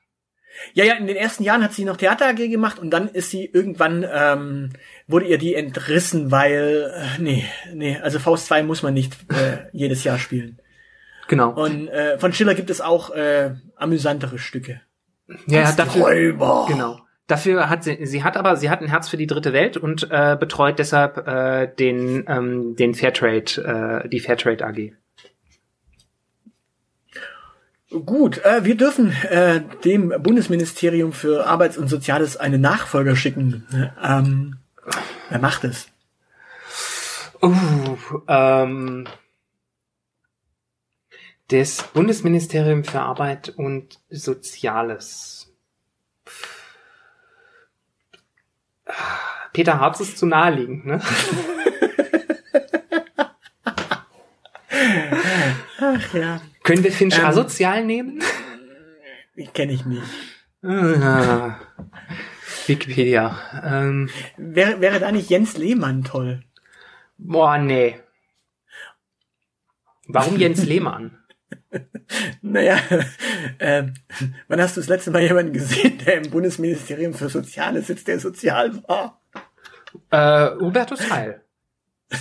Ja, ja, in den ersten Jahren hat sie noch Theater AG gemacht und dann ist sie irgendwann, ähm, wurde ihr die entrissen, weil, äh, nee, nee, also Faust 2 muss man nicht äh, jedes Jahr spielen. Genau. Und äh, von Schiller gibt es auch äh, amüsantere Stücke. Ja, dafür, Räuber. genau. Dafür hat sie, sie hat aber, sie hat ein Herz für die dritte Welt und äh, betreut deshalb äh, den, ähm, den Fairtrade, äh, die Fairtrade AG. Gut, äh, wir dürfen äh, dem Bundesministerium für Arbeits- und Soziales einen Nachfolger schicken. Ähm, wer macht es? Uh, ähm, das Bundesministerium für Arbeit und Soziales. Peter Harz ist zu naheliegend, ne? Ach ja, Können wir Finch Ähm. asozial nehmen? kenne ich nicht. Ah, Wikipedia. Ähm, Wäre, wäre da nicht Jens Lehmann toll? boah, nee. Warum Jens Lehmann? Naja, äh, wann hast du das letzte Mal jemanden gesehen, der im Bundesministerium für Soziales sitzt, der sozial war? Äh, Hubertus Heil.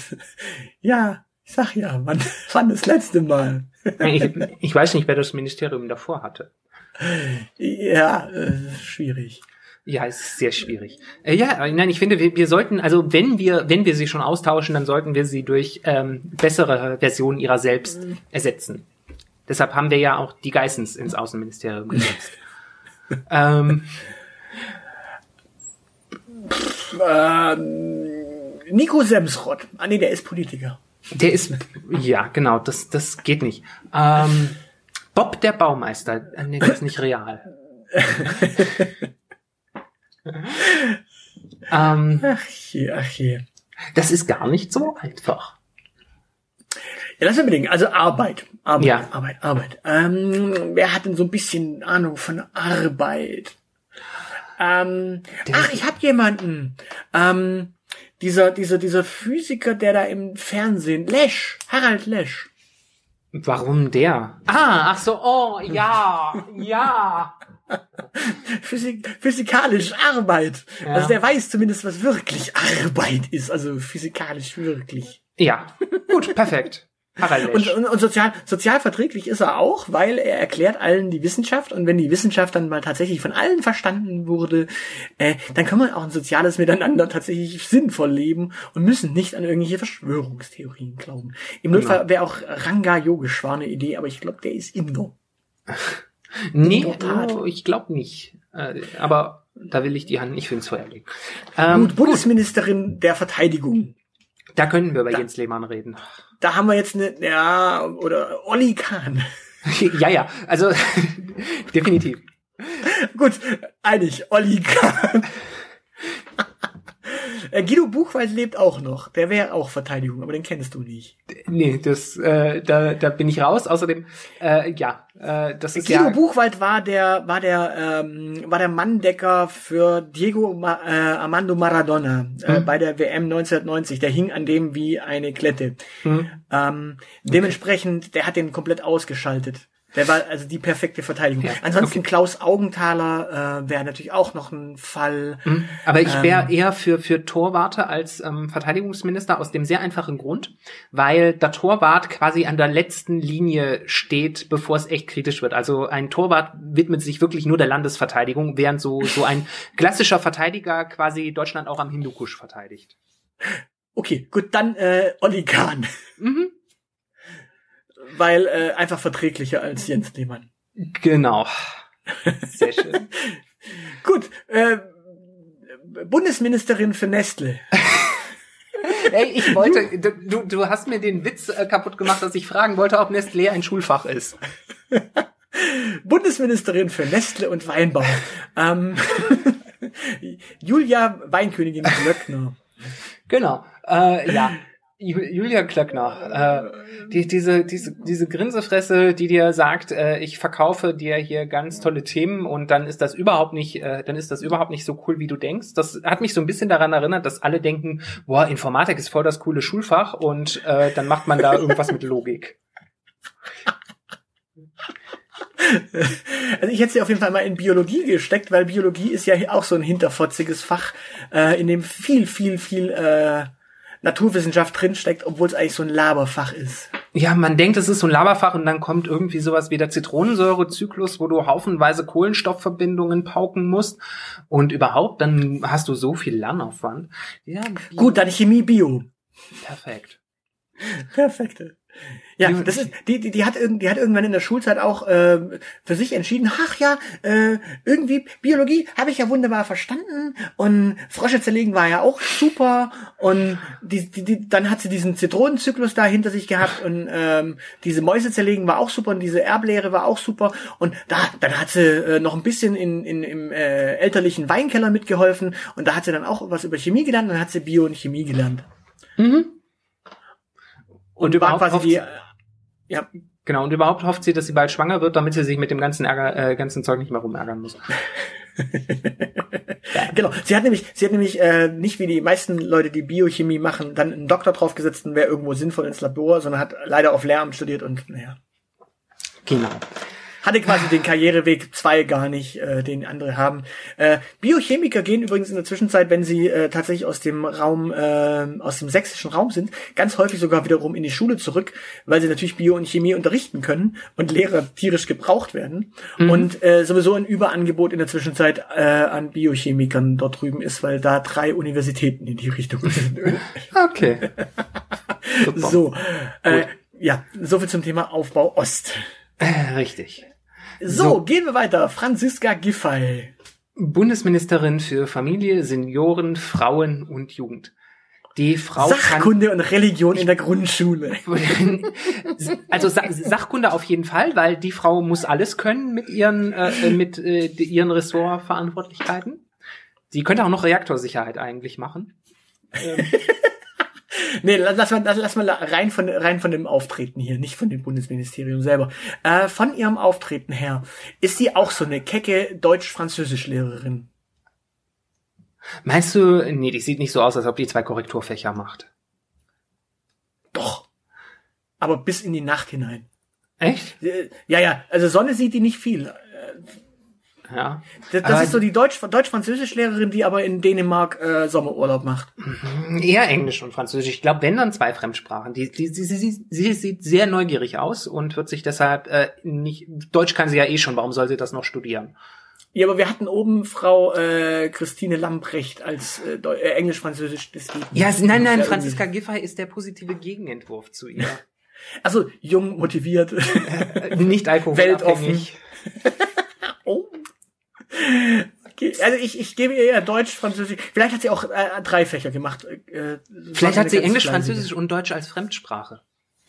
Ja, ich sag ja, wann, wann das letzte Mal? Ich, ich weiß nicht, wer das Ministerium davor hatte. Ja, äh, schwierig. Ja, es ist sehr schwierig. Äh, ja, nein, ich finde, wir, wir sollten, also wenn wir, wenn wir sie schon austauschen, dann sollten wir sie durch ähm, bessere Versionen ihrer selbst ersetzen. Deshalb haben wir ja auch die Geissens ins Außenministerium gesetzt. ähm, Ähm, Nico Semsrott. Ah nee, der ist Politiker. der ist, ja, genau, das, das geht nicht. Ähm, Bob der Baumeister, äh, nee, das ist nicht real. ähm, Ach je, ach je. das ist gar nicht so einfach. Ja, lass überlegen. Also Arbeit. Arbeit, Ja. Arbeit, Arbeit. Ähm, wer hat denn so ein bisschen Ahnung von Arbeit? Ähm, ach, ich hab jemanden. Ähm, dieser, dieser, dieser Physiker, der da im Fernsehen, Lesch, Harald Lesch. Warum der? Ah, ach so, oh, ja, ja. Physik, physikalisch Arbeit. Ja. Also der weiß zumindest, was wirklich Arbeit ist. Also physikalisch wirklich. Ja, gut, perfekt. Und, und, und sozial, sozial verträglich ist er auch, weil er erklärt allen die Wissenschaft und wenn die Wissenschaft dann mal tatsächlich von allen verstanden wurde, äh, dann kann man auch ein soziales Miteinander tatsächlich sinnvoll leben und müssen nicht an irgendwelche Verschwörungstheorien glauben. Im Genau. Notfall wäre auch Ranga Yogeshwar eine Idee, aber ich glaube, der ist Indo. Nee, oh, ich glaube nicht. Äh, aber da will ich die Hand nicht für ins Feuer legen. Ähm, Gut, Bundesministerin der Verteidigung. Da können wir über Da- Jens Lehmann reden. Da haben wir jetzt eine, ja, oder Olli Kahn. ja, ja, also definitiv. Gut, einig, Olli Kahn. Äh, Guido Buchwald lebt auch noch. Der wäre auch Verteidigung, aber den kennst du nicht. Nee, das, äh, da, da bin ich raus. Außerdem, äh, ja, äh, das ist Guido ja. Buchwald war der, war der, ähm, war der Manndecker für Diego Ma äh, Armando Maradona äh, Hm. bei der WM 1990. Der hing an dem wie eine Klette. Hm. Ähm, dementsprechend, der hat den komplett ausgeschaltet. Der war also die perfekte Verteidigung. Ja, Ansonsten Klaus Augenthaler äh, wäre natürlich auch noch ein Fall. Hm. Aber ich wäre Ähm. eher für, für Torwarte als ähm, Verteidigungsminister aus dem sehr einfachen Grund, weil der Torwart quasi an der letzten Linie steht, bevor es echt kritisch wird. Also ein Torwart widmet sich wirklich nur der Landesverteidigung, während so, so ein klassischer Verteidiger quasi Deutschland auch am Hindukusch verteidigt. Okay, gut, dann äh, Olli Kahn. Mhm. Weil äh, einfach verträglicher als Jens Lehmann. Genau. Sehr schön. Gut, äh, Bundesministerin für Nestle. Ey, ich wollte, du, du hast mir den Witz äh, kaputt gemacht, dass ich fragen wollte, ob Nestlé ein Schulfach ist. Bundesministerin für Nestle und Weinbau. ähm, Julia Weinkönigin Glöckner. Genau. Äh, ja. Ju- Julia Klöckner, äh, die, diese, diese, diese Grinsefresse, die dir sagt, äh, ich verkaufe dir hier ganz tolle Themen und dann ist das überhaupt nicht, äh, dann ist das überhaupt nicht so cool, wie du denkst. Das hat mich so ein bisschen daran erinnert, dass alle denken, boah, Informatik ist voll das coole Schulfach und äh, dann macht man da irgendwas mit Logik. Also ich hätte sie auf jeden Fall mal in Biologie gesteckt, weil Biologie ist ja auch so ein hinterfotziges Fach, äh, in dem viel, viel, viel äh, Naturwissenschaft drinsteckt, obwohl es eigentlich so ein Laberfach ist. Ja, man denkt, es ist so ein Laberfach und dann kommt irgendwie sowas wie der Zitronensäurezyklus, wo du haufenweise Kohlenstoffverbindungen pauken musst und überhaupt, dann hast du so viel Lernaufwand. Ja, Gut, dann Chemie Bio. Perfekt. Perfekt. Ja, das ist, die, die, die hat die hat irgendwann in der Schulzeit auch äh, für sich entschieden, ach ja, äh, irgendwie Biologie habe ich ja wunderbar verstanden und Frösche zerlegen war ja auch super und die, die, die, dann hat sie diesen Zitronenzyklus da hinter sich gehabt und ähm, diese Mäuse zerlegen war auch super und diese Erblehre war auch super und da dann hat sie äh, noch ein bisschen in, in im äh, elterlichen Weinkeller mitgeholfen und da hat sie dann auch was über Chemie gelernt und dann hat sie Bio und Chemie gelernt. Mhm. Und, und überhaupt quasi die, ja. Genau, und überhaupt hofft sie, dass sie bald schwanger wird, damit sie sich mit dem ganzen Ärger, äh, ganzen Zeug nicht mehr rumärgern muss. genau. Sie hat nämlich, sie hat nämlich äh, nicht wie die meisten Leute, die Biochemie machen, dann einen Doktor draufgesetzt und wäre irgendwo sinnvoll ins Labor, sondern hat leider auf Lehramt studiert und naja. Genau hatte quasi den Karriereweg zwei gar nicht, äh, den andere haben. Äh, Biochemiker gehen übrigens in der Zwischenzeit, wenn sie äh, tatsächlich aus dem Raum, äh, aus dem sächsischen Raum sind, ganz häufig sogar wiederum in die Schule zurück, weil sie natürlich Bio und Chemie unterrichten können und Lehrer tierisch gebraucht werden. Mhm. Und äh, sowieso ein Überangebot in der Zwischenzeit äh, an Biochemikern dort drüben ist, weil da drei Universitäten in die Richtung sind. okay. so, äh, ja, soviel zum Thema Aufbau Ost. Äh, richtig. So, so, gehen wir weiter. Franziska Giffey. Bundesministerin für Familie, Senioren, Frauen und Jugend. Die Frau Sachkunde und Religion in der Grundschule. also Sa Sachkunde auf jeden Fall, weil die Frau muss alles können mit ihren äh, mit äh, ihren Ressortverantwortlichkeiten. Sie könnte auch noch Reaktorsicherheit eigentlich machen. Ähm. nee, lass mal, lass mal rein von, rein von dem Auftreten hier, nicht von dem Bundesministerium selber. Äh, von ihrem Auftreten her, ist sie auch so eine kecke Deutsch-Französisch-Lehrerin? Meinst du, nee, die sieht nicht so aus, als ob die zwei Korrekturfächer macht. Doch. Aber bis in die Nacht hinein. Echt? Äh, ja, ja, also Sonne sieht die nicht viel. Ja. Das, das ist so die Deutsch, Deutsch-Französisch-Lehrerin, die aber in Dänemark äh, Sommerurlaub macht. Mhm, eher Englisch und Französisch. Ich glaube, wenn dann zwei Fremdsprachen. Die, die, sie, sie, sie sieht sehr neugierig aus und wird sich deshalb äh, nicht. Deutsch kann sie ja eh schon. Warum soll sie das noch studieren? Ja, aber wir hatten oben Frau äh, Christine Lamprecht als äh, äh, Englisch-Französisch. Ja, nein, nein, Franziska Giffey ist der positive Gegenentwurf zu ihr. also jung, motiviert, nicht alkoholabhängig. Weltoffen. Okay, also ich, ich gebe ihr ja Deutsch, Französisch. Vielleicht hat sie auch äh, drei Fächer gemacht. Äh, Vielleicht hat sie Englisch, Französisch und Deutsch als Fremdsprache.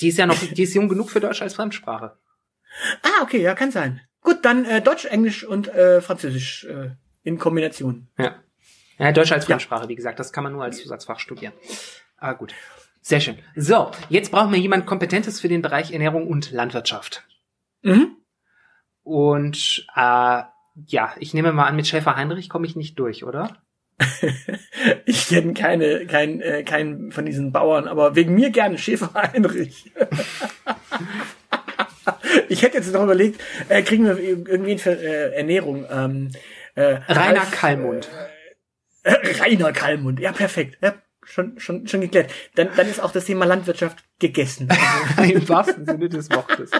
Die ist ja noch, die ist jung genug für Deutsch als Fremdsprache. Ah, okay, ja, kann sein. Gut, dann äh, Deutsch, Englisch und äh, Französisch äh, in Kombination. Ja. Ja, Deutsch als Fremdsprache, ja. wie gesagt, das kann man nur als Zusatzfach studieren. Ah, gut. Sehr schön. So, jetzt brauchen wir jemand Kompetentes für den Bereich Ernährung und Landwirtschaft. Mhm. Und äh, ja, ich nehme mal an, mit Schäfer Heinrich komme ich nicht durch, oder? ich kenne keine, kein, äh, keinen von diesen Bauern, aber wegen mir gerne Schäfer Heinrich. ich hätte jetzt noch überlegt, äh, kriegen wir irgendwie für äh, Ernährung. Ähm, äh, Rainer Ralf, Kallmund. Äh, Rainer Kallmund, ja perfekt. Ja, schon, schon, schon geklärt. Dann, dann ist auch das Thema Landwirtschaft gegessen. Im wahrsten Sinne des Wortes.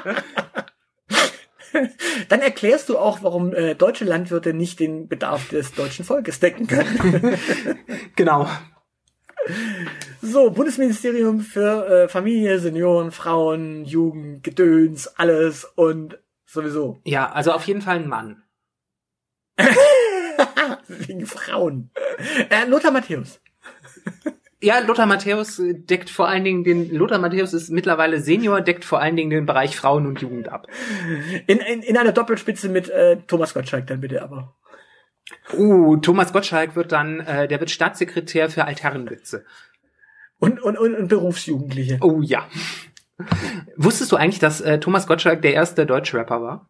Dann erklärst du auch, warum äh, deutsche Landwirte nicht den Bedarf des deutschen Volkes decken können. genau. So, Bundesministerium für äh, Familie, Senioren, Frauen, Jugend, Gedöns, alles und sowieso. Ja, also auf jeden Fall ein Mann. Wegen Frauen. Äh, Lothar Matthäus. Ja, Lothar Matthäus deckt vor allen Dingen den, Lothar Matthäus ist mittlerweile Senior, deckt vor allen Dingen den Bereich Frauen und Jugend ab. In, in, in einer Doppelspitze mit äh, Thomas Gottschalk dann bitte aber. Uh, Thomas Gottschalk wird dann, äh, der wird Staatssekretär für Altherrenwitze. Und, und, und, und Berufsjugendliche. Oh ja. Wusstest du eigentlich, dass äh, Thomas Gottschalk der erste Deutschrapper war?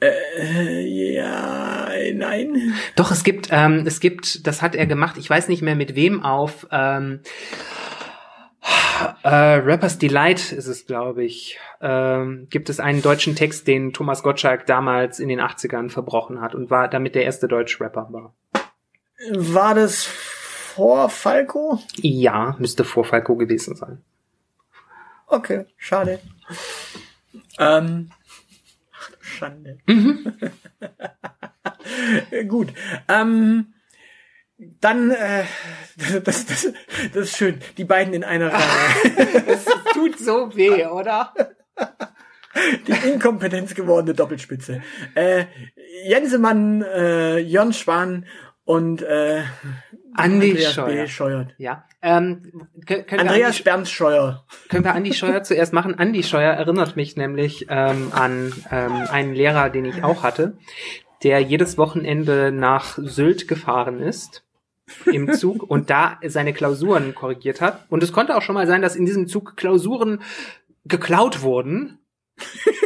Äh, ja, nein. Doch, es gibt, ähm, es gibt, das hat er gemacht, ich weiß nicht mehr mit wem auf, ähm, äh, Rappers Delight ist es, glaube ich, ähm, gibt es einen deutschen Text, den Thomas Gottschalk damals in den 80ern verbrochen hat und war damit der erste Deutsch-Rapper war. War das vor Falco? Ja, müsste vor Falco gewesen sein. Okay, schade. Ähm, Schande. Gut. Ähm, dann, äh, das, das, das ist schön. Die beiden in einer Reihe. Das tut so weh, oder? Die inkompetenz gewordene Doppelspitze. Äh, Jensemann, äh, Jörn Schwan und äh, Andi Andreas Scheuer. B. Scheuert. Ja. Ähm, können, können, wir Andreas Andi, Bernd Scheuer. können wir Andi Scheuer zuerst machen? Andi Scheuer erinnert mich nämlich ähm, an ähm, einen Lehrer, den ich auch hatte, der jedes Wochenende nach Sylt gefahren ist im Zug und da seine Klausuren korrigiert hat. Und es konnte auch schon mal sein, dass in diesem Zug Klausuren geklaut wurden.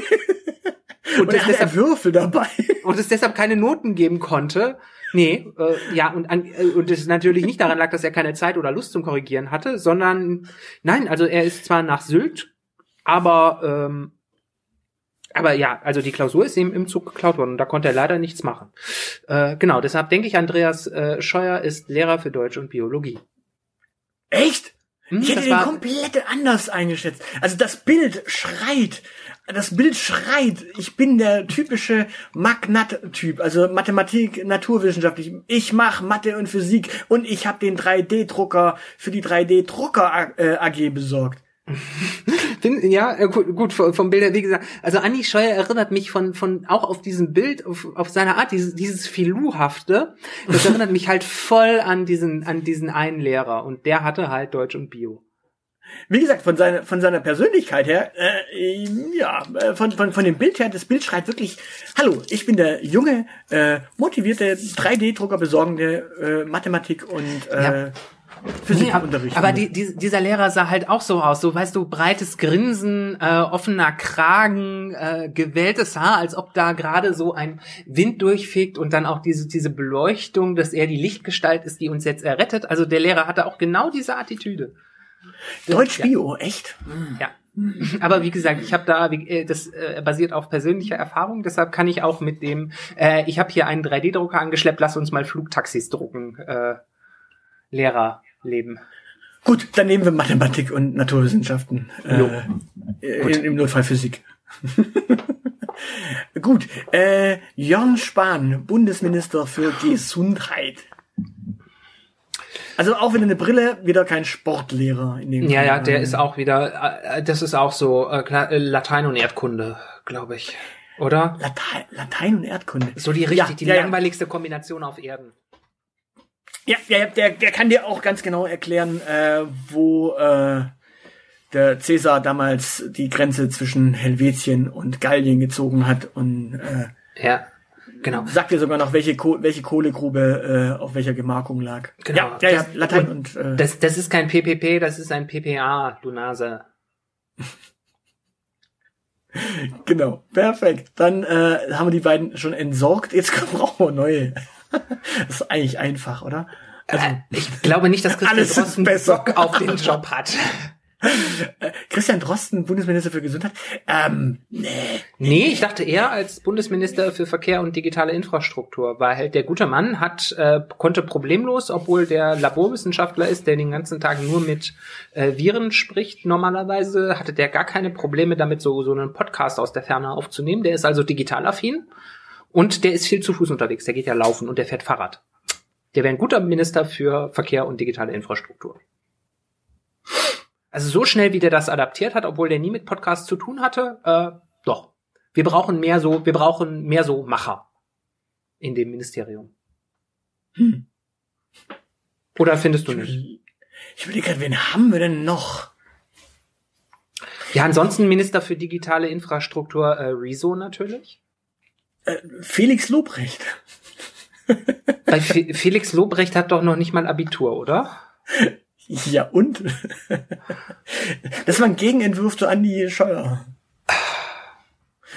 Und, er hat deshalb- Würfel dabei. und es deshalb keine Noten geben konnte. Nee, äh, ja, und, an, äh, und es natürlich nicht daran lag, dass er keine Zeit oder Lust zum Korrigieren hatte, sondern nein, also er ist zwar nach Sylt, aber ähm, aber ja, also die Klausur ist ihm im Zug geklaut worden und da konnte er leider nichts machen. Äh, genau, deshalb denke ich, Andreas äh, Scheuer ist Lehrer für Deutsch und Biologie. Echt? Hm, Ich hätte den komplett anders eingeschätzt. Also das Bild schreit. Das Bild schreit. Ich bin der typische Magnat-Typ, also Mathematik, naturwissenschaftlich. Ich mache Mathe und Physik und ich habe den 3D-Drucker für die 3D-Drucker äh, AG besorgt. Ja, äh, gut, gut vom vom Bild her, wie gesagt, also Andi Scheuer erinnert mich von, von auch auf diesem Bild, auf, auf seine Art, dieses, dieses Filu-hafte, das erinnert mich halt voll an diesen, an diesen einen Lehrer und der hatte halt Deutsch und Bio. Wie gesagt, von seiner von seiner Persönlichkeit her, äh, ja, äh, von, von von dem Bild her, das Bild schreit wirklich: Hallo, ich bin der junge, äh, motivierte 3D-Drucker besorgende äh, Mathematik und äh, Ja. Physikunterricht. aber die, die, dieser Lehrer sah halt auch so aus, so weißt du, breites Grinsen, äh, offener Kragen, äh, gewelltes Haar, als ob da gerade so ein Wind durchfegt und dann auch diese, diese Beleuchtung, dass er die Lichtgestalt ist, die uns jetzt errettet. Also der Lehrer hatte auch genau diese Attitüde. Deutsch Ja. Bio, echt? Ja. Aber wie gesagt, ich habe da, äh, das äh, basiert auf persönlicher Erfahrung, deshalb kann ich auch mit dem, äh, ich habe hier einen 3D-Drucker angeschleppt, lass uns mal Flugtaxis drucken, äh, Lehrerleben. Gut, dann nehmen wir Mathematik und Naturwissenschaften. Äh, in, Im Notfall Physik. Gut, äh, Jörn Spahn, Bundesminister für Gesundheit. Also auch wieder eine Brille, wieder kein Sportlehrer in dem Ja, Fall. ja, der ist auch wieder, äh, das ist auch so äh, äh, Latein und Erdkunde, glaube ich. Oder? Latein, Latein und Erdkunde. So die richtig, Ja, die ja, ja. langweiligste Kombination auf Erden. Ja, ja, ja, der, der kann dir auch ganz genau erklären, äh, wo äh, der Cäsar damals die Grenze zwischen Helvetien und Gallien gezogen hat und äh, Ja, genau. sagt dir sogar noch, welche, Koh welche Kohlegrube äh, auf welcher Gemarkung lag. Genau. Ja, ja, ja, Das- Latein und, äh, Das, das ist kein PPP, das ist ein PPA, du Nase. genau, perfekt. Dann äh, haben wir die beiden schon entsorgt. Jetzt brauchen wir neue. das ist eigentlich einfach, oder? Also, Äh, ich glaube nicht, dass Christian Drosten besser. Bock auf den Job hat. Christian Drosten, Bundesminister für Gesundheit. Ähm, nee. Nee, ich dachte eher als Bundesminister für Verkehr und digitale Infrastruktur, weil der gute Mann hat äh, konnte problemlos, obwohl der Laborwissenschaftler ist, der den ganzen Tag nur mit äh, Viren spricht, normalerweise hatte der gar keine Probleme damit, so so einen Podcast aus der Ferne aufzunehmen. Der ist also digital affin und der ist viel zu Fuß unterwegs. Der geht ja laufen und der fährt Fahrrad. Der wäre ein guter Minister für Verkehr und digitale Infrastruktur. Also so schnell, wie der das adaptiert hat, obwohl der nie mit Podcasts zu tun hatte, äh, doch. Wir brauchen mehr so, wir brauchen mehr so Macher in dem Ministerium. Hm. Oder findest du nicht? Ich überlege gerade, wen haben wir denn noch? Ja, ansonsten Minister für digitale Infrastruktur, äh, Rezo natürlich. Äh, Felix Lobrecht. Fe Felix Lobrecht hat doch noch nicht mal Abitur, oder? Ja, und? das war ein Gegenentwurf zu Andi Scheuer.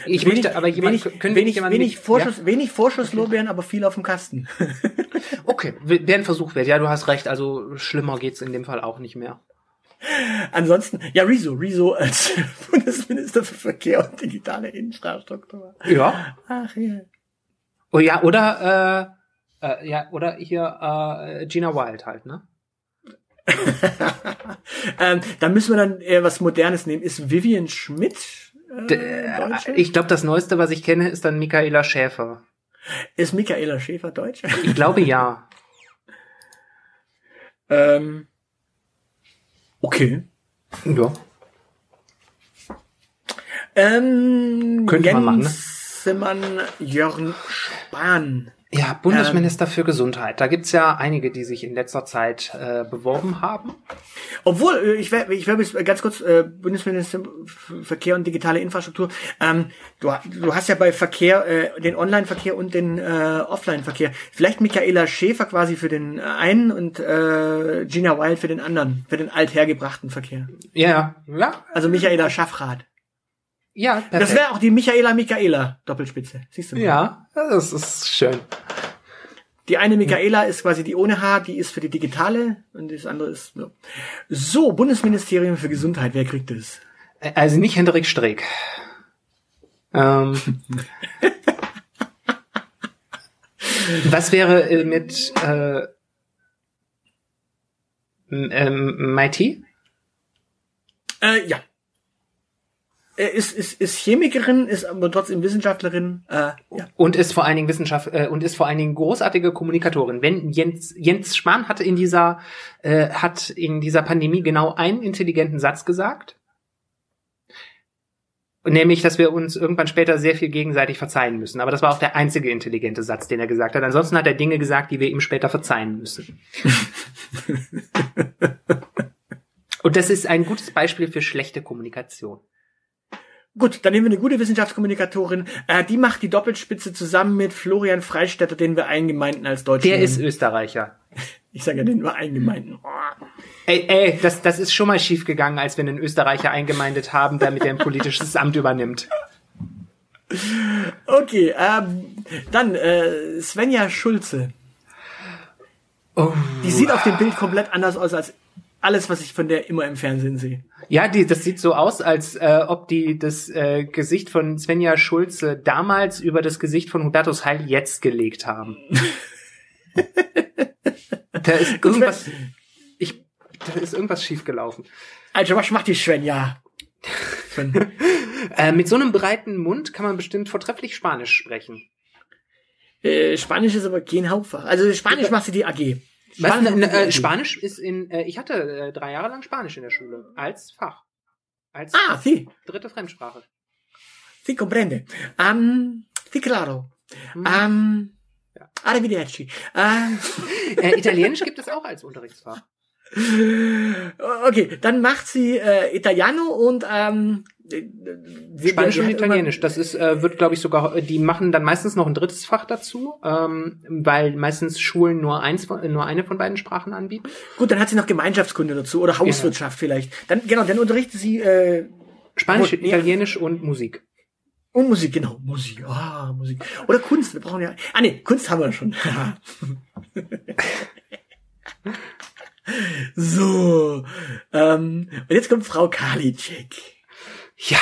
Ich möchte aber jemand, wenig, können wenig, nicht jemanden wenig, mit- Vorschuss, wenig Vorschusslorbeeren, aber viel auf dem Kasten. Ja? Okay, wäre ein Versuch wert. Ja, du hast recht. Also schlimmer geht's in dem Fall auch nicht mehr. Ansonsten, ja, Rezo, Rezo als Bundesminister für Verkehr und digitale Infrastruktur. Ja. Ach ja. Oh ja, oder äh, äh, ja, oder hier äh, Gina Wild halt, ne? ähm, dann müssen wir dann eher was Modernes nehmen. Ist Vivian Schmidt? Äh, Deutsche? Ich glaube, das Neueste, was ich kenne, ist dann Michaela Schäfer. Ist Michaela Schäfer Deutsch? Ich glaube ja. ähm, okay. Ja. Ähm, Könnte man machen, ne? Jörn Spahn. Ja, Bundesminister ähm, für Gesundheit. Da gibt's ja einige, die sich in letzter Zeit äh, beworben haben. Obwohl, äh, ich wäre ich bis ganz kurz äh, Bundesminister für Verkehr und digitale Infrastruktur. Ähm, du, du hast ja bei Verkehr äh, den Online-Verkehr und den äh, Offline-Verkehr. Vielleicht Michaela Schäfer quasi für den einen und äh, Gina Wild für den anderen, für den althergebrachten Verkehr. Ja, ja. Also Michaela Schaffrath. Ja, perfekt. Das wäre auch die Michaela Michaela Doppelspitze. Siehst du mal. Ja, das ist schön. Die eine Michaela ist quasi die ohne Haar, die ist für die digitale und das andere ist ja. so Bundesministerium für Gesundheit. Wer kriegt das? Also nicht Hendrik Streeck. Ähm. Was wäre äh, mit äh, ähm, Mighty? Äh, ja, ist, ist, ist Chemikerin, ist aber trotzdem Wissenschaftlerin. Äh, ja. Und ist vor allen Dingen Wissenschaft äh, und ist vor allen Dingen großartige Kommunikatorin. Wenn Jens Jens Spahn hatte in dieser äh, hat in dieser Pandemie genau einen intelligenten Satz gesagt, nämlich, dass wir uns irgendwann später sehr viel gegenseitig verzeihen müssen. Aber das war auch der einzige intelligente Satz, den er gesagt hat. Ansonsten hat er Dinge gesagt, die wir ihm später verzeihen müssen. und das ist ein gutes Beispiel für schlechte Kommunikation. Gut, dann nehmen wir eine gute Wissenschaftskommunikatorin. Äh, die macht die Doppelspitze zusammen mit Florian Freistetter, den wir eingemeinten als Deutschen. Der ist Österreicher. Ich sage ja den nur eingemeinten. Oh. Ey, ey, das, das ist schon mal schief gegangen, als wir einen Österreicher eingemeindet haben, damit er ein politisches Amt übernimmt. Okay, ähm, dann äh, Svenja Schulze. Oh. Die sieht auf dem Bild komplett anders aus als alles, was ich von der immer im Fernsehen sehe. Ja, die, das sieht so aus, als äh, ob die das äh, Gesicht von Svenja Schulze damals über das Gesicht von Hubertus Heil jetzt gelegt haben. da ist irgendwas, ich, da ist irgendwas schiefgelaufen. Also was macht die Svenja? äh, mit so einem breiten Mund kann man bestimmt vortrefflich Spanisch sprechen. Äh, Spanisch ist aber kein Hauptfach. Also Spanisch macht sie die AG. Was, ne, ne, äh, Spanisch ist in, äh, ich hatte äh, drei Jahre lang Spanisch in der Schule als Fach. Als ah, sí. dritte Fremdsprache. Sí, comprende. Um, sí, claro. Hm. Um, ja. Arrivederci. Uh, Italienisch gibt es auch als Unterrichtsfach. Okay, dann macht sie äh, Italiano und ähm, Spanisch und Italienisch. Das ist, äh, wird, glaube ich, sogar, die machen dann meistens noch ein drittes Fach dazu, ähm, weil meistens Schulen nur eins, nur eine von beiden Sprachen anbieten. Gut, dann hat sie noch Gemeinschaftskunde dazu oder Hauswirtschaft ja. vielleicht. Dann genau, dann unterrichtet sie äh, Spanisch, wo, Italienisch ja. und Musik. Und Musik, genau, Musik. Ah, Musik. Oder Kunst, wir brauchen ja. Ah nee, Kunst haben wir schon. so. Ähm, und jetzt kommt Frau Karliczek. Ja.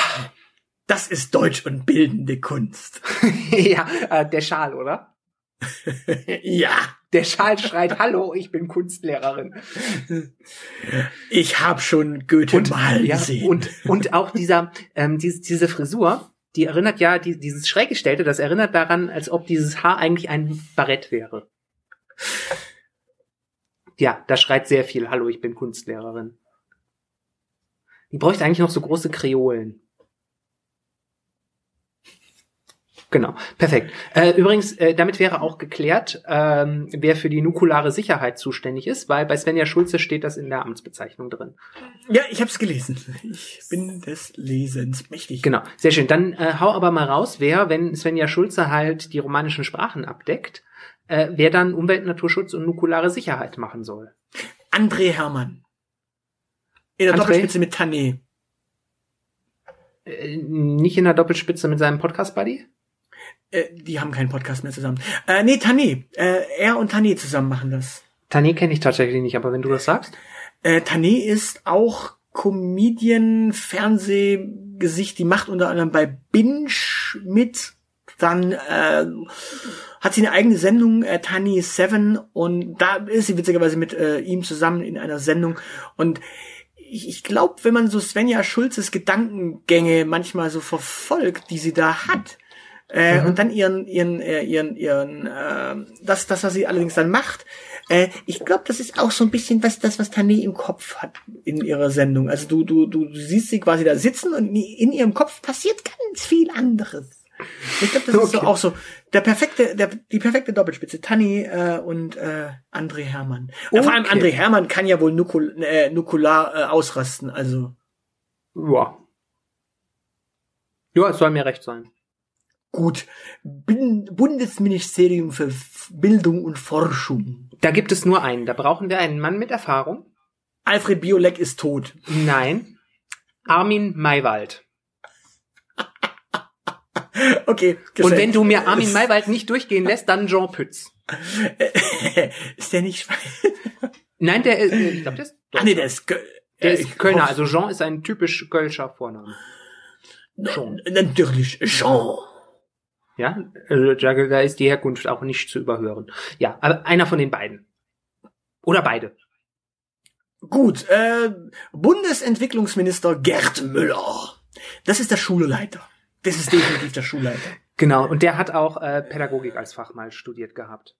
Das ist Deutsch und bildende Kunst. ja, äh, der Schal, oder? ja. Der Schal schreit, hallo, ich bin Kunstlehrerin. Ich habe schon Goethe und, mal ja, gesehen. Und, und auch dieser, ähm, diese, diese Frisur, die erinnert ja, die, dieses Schräggestellte, das erinnert daran, als ob dieses Haar eigentlich ein Barett wäre. Ja, da schreit sehr viel, hallo, ich bin Kunstlehrerin. Die bräuchte eigentlich noch so große Kreolen. Genau, perfekt. Äh, übrigens, äh, damit wäre auch geklärt, ähm, wer für die nukulare Sicherheit zuständig ist, weil bei Svenja Schulze steht das in der Amtsbezeichnung drin. Ja, ich habe es gelesen. Ich bin des Lesens mächtig. Genau, sehr schön. Dann äh, hau aber mal raus, wer, wenn Svenja Schulze halt die romanischen Sprachen abdeckt, äh, wer dann Umwelt, Naturschutz und nukulare Sicherheit machen soll. André Hermann. In der André? Doppelspitze mit Tané. Äh, nicht in der Doppelspitze mit seinem Podcast-Buddy? Äh, die haben keinen Podcast mehr zusammen. Äh, nee, Tané. Äh, er und Tané zusammen machen das. Tané kenne ich tatsächlich nicht, aber wenn du das sagst. Äh, Tané ist auch Comedian, Fernsehgesicht. Die macht unter anderem bei Binge mit. Dann äh, hat sie eine eigene Sendung, äh, Tani Seven, und da ist sie witzigerweise mit äh, ihm zusammen in einer Sendung. Und ich, ich glaube, wenn man so Svenja Schulzes Gedankengänge manchmal so verfolgt, die sie da hat, äh, mhm. und dann ihren, ihren, äh, ihren, ihren, äh, das, das, was sie allerdings dann macht, äh, ich glaube, das ist auch so ein bisschen was, das, was Tane im Kopf hat in ihrer Sendung. Also du, du, du siehst sie quasi da sitzen und in ihrem Kopf passiert ganz viel anderes. Ich glaube, das okay. ist so auch so der perfekte, der, die perfekte Doppelspitze. Tanni äh, und äh, André Hermann. Okay. Vor allem André Hermann kann ja wohl nukul äh, nukular äh, ausrasten. Also. Ja. Ja, es soll mir recht sein. Gut. Bundesministerium für Bildung und Forschung. Da gibt es nur einen. Da brauchen wir einen Mann mit Erfahrung. Alfred Biolek ist tot. Nein. Armin Maywald. Okay. Geschenkt. Und wenn du mir Armin Maywald nicht durchgehen lässt, dann Jean Pütz. ist der nicht Nein, der ist, ich glaube, der ist. Ah, nee, der ist, der ist Kölner. Also Jean ist ein typisch Kölscher Vorname. Jean. Natürlich, Jean. Ja, also da ist die Herkunft auch nicht zu überhören. Ja, aber einer von den beiden. Oder beide. Gut, äh, Bundesentwicklungsminister Gerd Müller. Das ist der Schulleiter. Das ist definitiv der Schulleiter. Genau, und der hat auch äh, Pädagogik als Fach mal studiert gehabt.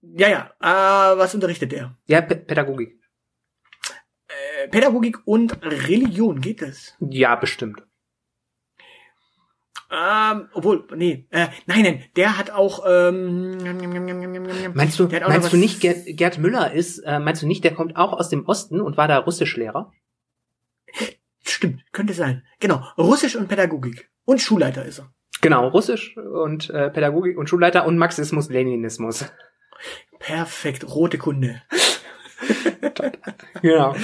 Ja, ja. Äh, was unterrichtet er? Ja, P Pädagogik. Äh, Pädagogik und Religion, geht das? Ja, bestimmt. Ähm, obwohl, nee, äh, nein, nein, der hat auch. Ähm, meinst du, meinst du nicht, Gerd, Gerd Müller ist? Äh, meinst du nicht, der kommt auch aus dem Osten und war da Russischlehrer? Stimmt, könnte sein. Genau, Russisch und Pädagogik und Schulleiter ist er. Genau, Russisch und äh, Pädagogik und Schulleiter und Marxismus, Leninismus. Perfekt, rote Kunde. genau.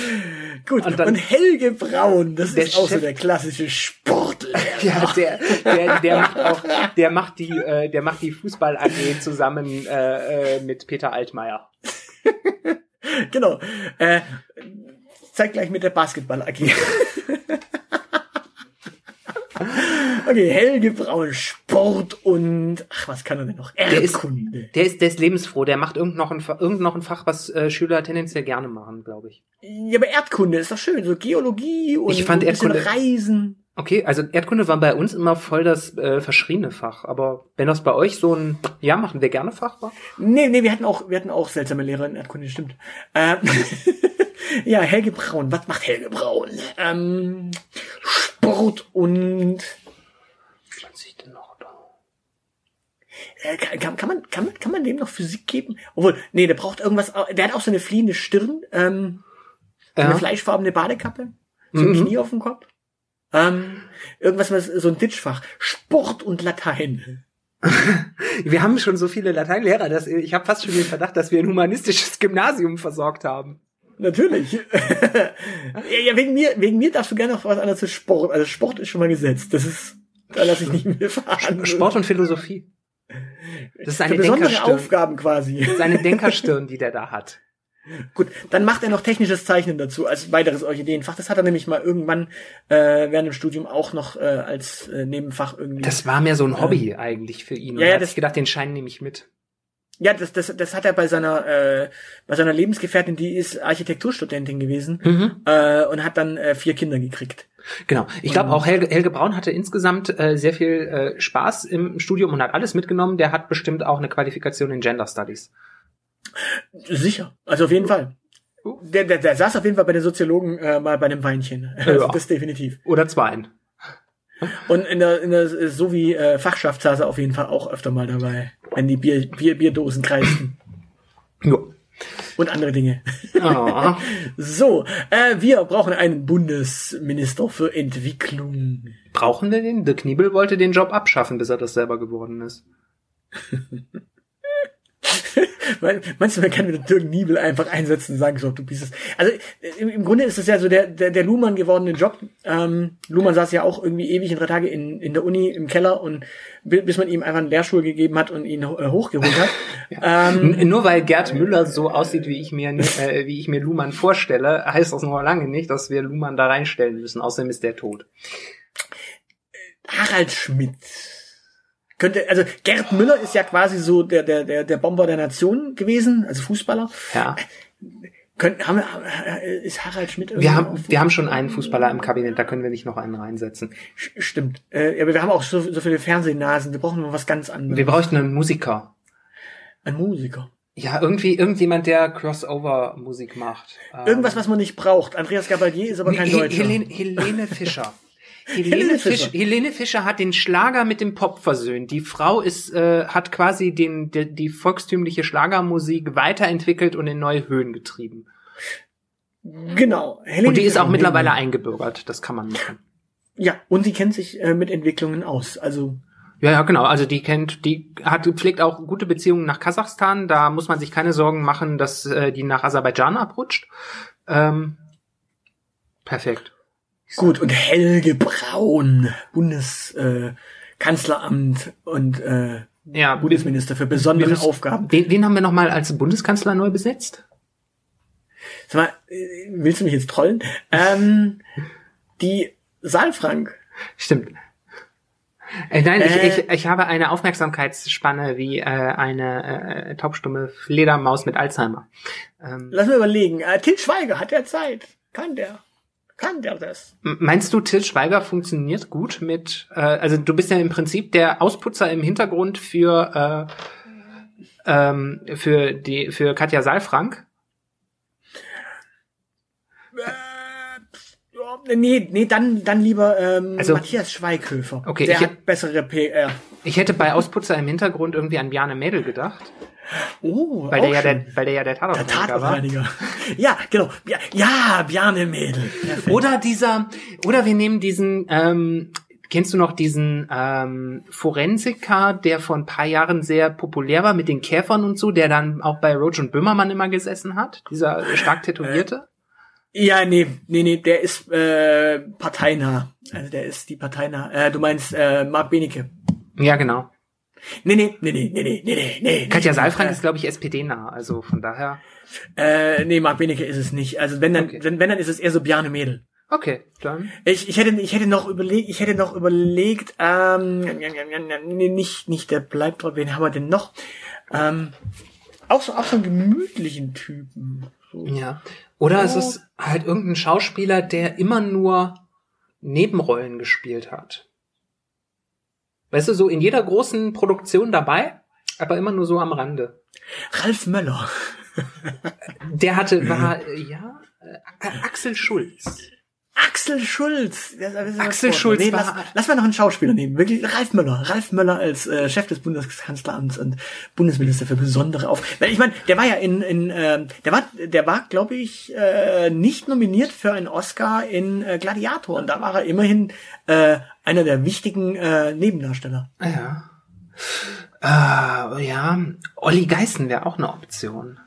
Gut, und, dann, und Helge Braun, das ist auch Chef, so der klassische Sportler. ja, der, der, der macht auch, der macht die, äh, der macht die Fußball AG zusammen äh, äh, mit Peter Altmaier. genau. Äh, zeig gleich mit der Basketball AG. Okay, Helge Braun, Sport und ach, was kann er denn noch? Erdkunde. Der ist, der ist, der ist lebensfroh. Der macht irgend noch ein, irgend noch ein Fach, was äh, Schüler tendenziell gerne machen, glaube ich. Ja, aber Erdkunde ist doch schön, so Geologie und ich fand ein Erdkunde, Reisen. Okay, also Erdkunde war bei uns immer voll das äh, verschriene Fach, aber wenn das bei euch so ein ja machen wir gerne Fach war? Nee, nee, wir hatten auch wir hatten auch seltsame Lehrer in Erdkunde, stimmt. Äh, ja, Helge Braun, was macht Helge Braun? Ähm, Sport und Äh, kann, kann, man, kann, man, kann man dem noch Physik geben? Obwohl, nee, der braucht irgendwas, der hat auch so eine fliehende Stirn, ähm, so eine fleischfarbene Badekappe, so ein mhm. Knie auf dem Kopf. Ähm, irgendwas, was, so ein Ditchfach. Sport und Latein. wir haben schon so viele Lateinlehrer, dass ich habe fast schon den Verdacht, dass wir ein humanistisches Gymnasium versorgt haben. Natürlich. ja, ja, wegen mir, wegen mir darfst du gerne noch was anderes zu Sport. Also Sport ist schon mal gesetzt. Das ist, da lasse ich nicht mehr fahren. Sport und Philosophie. Das ist eine besondere Aufgaben quasi. Das ist eine Denkerstirn, die der da hat. Gut, dann macht er noch technisches Zeichnen dazu als weiteres Orchideenfach. Das hat er nämlich mal irgendwann äh, während dem Studium auch noch äh, als äh, Nebenfach irgendwie. Das war mehr so ein Hobby äh, eigentlich für ihn. Und ja, ja, das, ich gedacht, den Schein nehme ich mit. Ja, das, das, das hat er bei seiner äh, bei seiner Lebensgefährtin, die ist Architekturstudentin gewesen mhm. äh, und hat dann äh, vier Kinder gekriegt. Genau. Ich glaube auch Helge, Helge Braun hatte insgesamt äh, sehr viel äh, Spaß im Studium und hat alles mitgenommen. Der hat bestimmt auch eine Qualifikation in Gender Studies. Sicher. Also auf jeden Fall. Der, der, der saß auf jeden Fall bei den Soziologen äh, mal bei einem Weinchen. Also ja. Das definitiv. Oder zwei. Und in der, in der so wie äh, Fachschaft saß er auf jeden Fall auch öfter mal dabei, wenn die Bier, Bier, Bierdosen kreisten. Ja und andere Dinge. Oh. so, äh, wir brauchen einen Bundesminister für Entwicklung. Brauchen wir den? Der Kniebel wollte den Job abschaffen, bis er das selber geworden ist. Meinst du, man kann mit Dirk Niebel einfach einsetzen und sagen, so, du bist es. Also im, im Grunde ist es ja so der, der, der Luhmann gewordene Job. Ähm, Luhmann saß ja auch irgendwie ewig in drei Tage in, in der Uni im Keller und bis man ihm einfach einen Lehrstuhl gegeben hat und ihn äh, hochgeholt hat. ja. ähm, Nur weil Gerd Müller so aussieht, wie ich mir äh, wie ich mir Luhmann vorstelle, heißt das noch lange nicht, dass wir Luhmann da reinstellen müssen. Außerdem ist der tot. Harald Schmidt könnte, also Gerd Müller ist ja quasi so der, der, der, der Bomber der Nation gewesen, also Fußballer. Ja. Können, haben wir, ist Harald Schmidt irgendwie Wir haben, wir haben schon einen Fußballer im Kabinett, da können wir nicht noch einen reinsetzen. Stimmt. Äh, aber wir haben auch so, so viele Fernsehnasen, wir brauchen noch was ganz anderes. Wir bräuchten einen Musiker. Ein Musiker. Ja, irgendwie, irgendjemand, der Crossover-Musik macht. Ähm, Irgendwas, was man nicht braucht. Andreas Gabalier ist aber kein He- Deutscher. Helene, Helene Fischer. Helene Fischer. Fisch, Helene Fischer hat den Schlager mit dem Pop versöhnt. Die Frau ist, äh, hat quasi den, die, die volkstümliche Schlagermusik weiterentwickelt und in neue Höhen getrieben. Genau. Helene Und die ist auch mittlerweile eingebürgert. Das kann man machen. Ja, und sie kennt sich äh, mit Entwicklungen aus. Also Ja, ja, genau. Also die kennt, die hat pflegt auch gute Beziehungen nach Kasachstan. Da muss man sich keine Sorgen machen, dass äh, die nach Aserbaidschan abrutscht. Ähm, perfekt. Gut. Und Helge Braun, Bundeskanzleramt äh, und äh, Ja, Bundesminister für besondere Bundes- Aufgaben. Wen, wen haben wir noch mal als Bundeskanzler neu besetzt? Sag mal, äh, willst du mich jetzt trollen? Ähm, die Saalfrank. Stimmt. Äh, nein, ich, Äh. ich, ich habe eine Aufmerksamkeitsspanne wie äh, eine äh, taubstumme Fledermaus mit Alzheimer. Ähm, Lass mal überlegen. Äh, Til Schweiger hat der Zeit. Kann der? Kann der das? meinst du, Til Schweiger funktioniert gut mit, äh, also du bist ja im Prinzip der Ausputzer im Hintergrund für, äh, ähm, für die, für Katja Saalfrank? Äh, nee, nee, dann, dann lieber ähm, Also- Matthias Schweighöfer. Okay, der ich- hat bessere PR. Ich hätte bei Ausputzer im Hintergrund irgendwie an Bjarne Mädel gedacht, Oh, weil der ja der, weil der ja der der Tatortreiniger war. Tatortreiniger. Ja, genau. Ja, ja Bjarne Mädel. Perfekt. Oder dieser, oder wir nehmen diesen, ähm, kennst du noch diesen ähm, Forensiker, der vor ein paar Jahren sehr populär war mit den Käfern und so, der dann auch bei Roach und Böhmermann immer gesessen hat? Dieser stark tätowierte? Ja, nee, nee, nee, der ist äh, parteinah. Also der ist die parteinah. Äh, du meinst äh, Marc Benecke. Ja, genau. Nee, nee, nee, nee, nee, nee, nee, nee. Katja Saalfrank ist, glaube ich, SPD-nah, also von daher. Äh, nee, Marc Benecke ist es nicht. Also wenn dann, okay. wenn, wenn dann ist es eher so Bjarne Mädel. Okay, dann. Ich, ich hätte, ich hätte noch überlegt, ich hätte noch überlegt, ähm, nee, nicht, nicht der bleibt dort, wen haben wir denn noch? Ähm, auch so, auch so einen gemütlichen Typen. So. Ja. Oder oh. es ist halt irgendein Schauspieler, der immer nur Nebenrollen gespielt hat. Weißt du, so in jeder großen Produktion dabei, aber immer nur so am Rande. Ralf Möller. Der hatte, war, ja, äh, Axel Schulz. Axel Schulz. Das- das Axel. Schulz nee, lass, lass mal noch einen Schauspieler nehmen. Wirklich, Ralf Möller. Ralf Möller als äh, Chef des Bundeskanzleramts und Bundesminister für besondere Auf. Weil ich meine, der war ja in, in ähm, der war, der war, glaube ich, äh, nicht nominiert für einen Oscar in äh, Gladiator. Und da war er immerhin äh, einer der wichtigen äh, Nebendarsteller. Ja. Äh, ja, Olli Geißen wäre auch eine Option.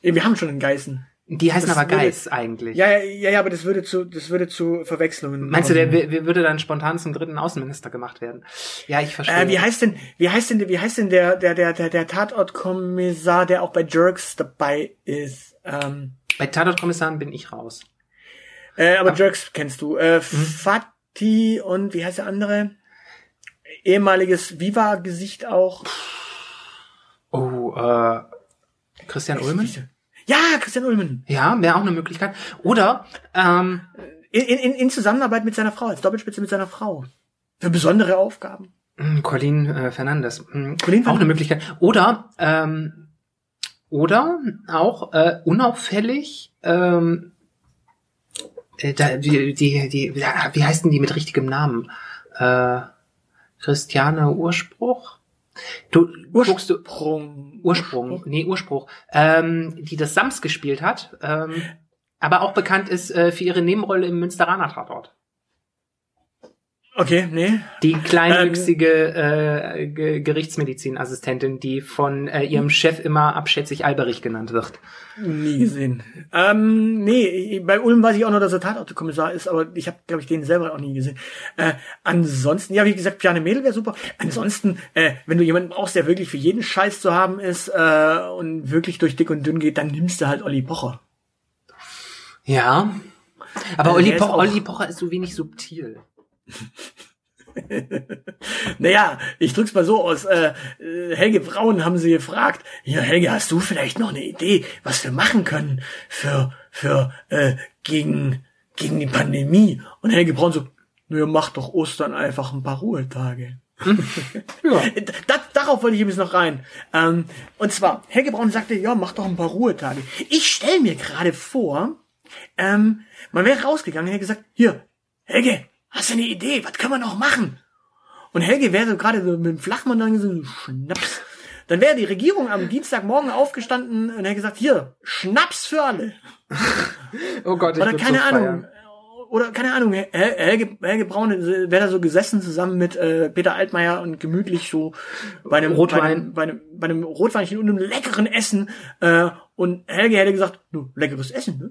Wir haben schon einen Geißen. Die heißen Das aber würde- eigentlich. Ja, ja, ja, aber das würde zu, das würde zu Verwechslungen. Meinst du, der kommen. wi- würde dann spontan zum dritten Außenminister gemacht werden? Ja, ich verstehe. Äh, wie heißt denn, wie heißt denn, wie heißt denn der, der, der, der, der Tatortkommissar, der auch bei Jerks dabei ist? Ähm, Bei Tatortkommissaren bin ich raus. äh, aber Jerks kennst du. Äh, Fatih und wie heißt der andere? Ehemaliges Viva-Gesicht auch. Oh, äh, Christian Ulmen? Ja, Christian Ulmen. Ja, wäre auch eine Möglichkeit. Oder, ähm, In, in, in Zusammenarbeit mit seiner Frau, als Doppelspitze mit seiner Frau. Für besondere Aufgaben. mh, Colin äh, Fernandes. Mh, Colin auch eine Möglichkeit. Oder, ähm, oder auch äh, unauffällig, ähm, äh, da, die, die, die, wie heißt denn die mit richtigem Namen? Äh, Christiane Urspruch? Du guckst du Ursprung. Ursprung, nee, Urspruch, ähm, die das Sams gespielt hat, ähm, aber auch bekannt ist äh, für ihre Nebenrolle im Münsteraner Tatort. Okay, nee. Die kleinwüchsige äh, Ge Gerichtsmedizinassistentin, die von äh, ihrem Chef immer abschätzig Alberich genannt wird. Nie gesehen. Ähm, nee, bei Ulm weiß ich auch noch, dass er Tatortkommissar ist, aber ich habe, glaube ich, den selber auch nie gesehen. Äh, ansonsten, ja, wie gesagt, Piane Mädel wäre super. Ansonsten, äh, wenn du jemanden brauchst, der wirklich für jeden Scheiß zu haben ist äh, und wirklich durch dick und dünn geht, dann nimmst du halt Olli Pocher. Ja. Aber Also Olli, auch- Olli Pocher ist so wenig subtil. naja, ich drück's mal so aus. Äh, Helge Braun haben sie gefragt. Ja, Helge, hast du vielleicht noch eine Idee, was wir machen können für für äh, gegen gegen die Pandemie? Und Helge Braun so, naja, mach doch Ostern einfach ein paar Ruhetage. ja. Das, darauf wollte ich übrigens noch rein. Ähm, und zwar, Helge Braun sagte, ja, mach doch ein paar Ruhetage. Ich stell mir gerade vor, ähm, man wäre rausgegangen und hätte gesagt, hier, Helge, hast du eine Idee? Was können wir noch machen? Und Helge wäre so gerade so mit dem Flachmann dann so, Schnaps. Dann wäre die Regierung am Dienstagmorgen aufgestanden und hätte gesagt, hier, Schnaps für alle. oh Gott, ich Oder keine so Ahnung. Feiern. Oder keine Ahnung, Helge, Helge Braun wäre da so gesessen zusammen mit äh, Peter Altmaier und gemütlich so bei einem Rotwein. bei einem, bei einem, bei einem Rotweinchen und einem leckeren Essen. Äh, und Helge hätte gesagt, du, leckeres Essen, ne?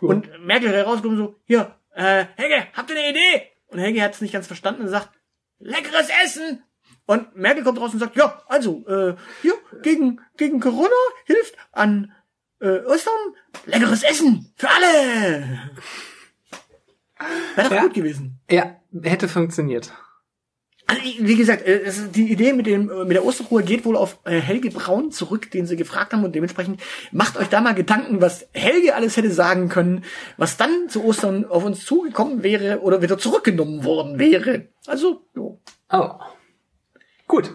Und Merkel wäre rausgekommen so, hier, äh, Helge, habt ihr eine Idee? Und Helge hat es nicht ganz verstanden und sagt, leckeres Essen! Und Merkel kommt raus und sagt, ja, also, äh, hier, gegen, gegen Corona hilft an äh, Ostern leckeres Essen für alle! Wäre doch Ja. gut gewesen. Ja, hätte funktioniert. Also, wie gesagt, äh, die Idee mit dem äh, mit der Osterruhe geht wohl auf äh, Helge Braun zurück, den sie gefragt haben und dementsprechend macht euch da mal Gedanken, was Helge alles hätte sagen können, was dann zu Ostern auf uns zugekommen wäre oder wieder zurückgenommen worden wäre. Also, jo. Oh. Gut.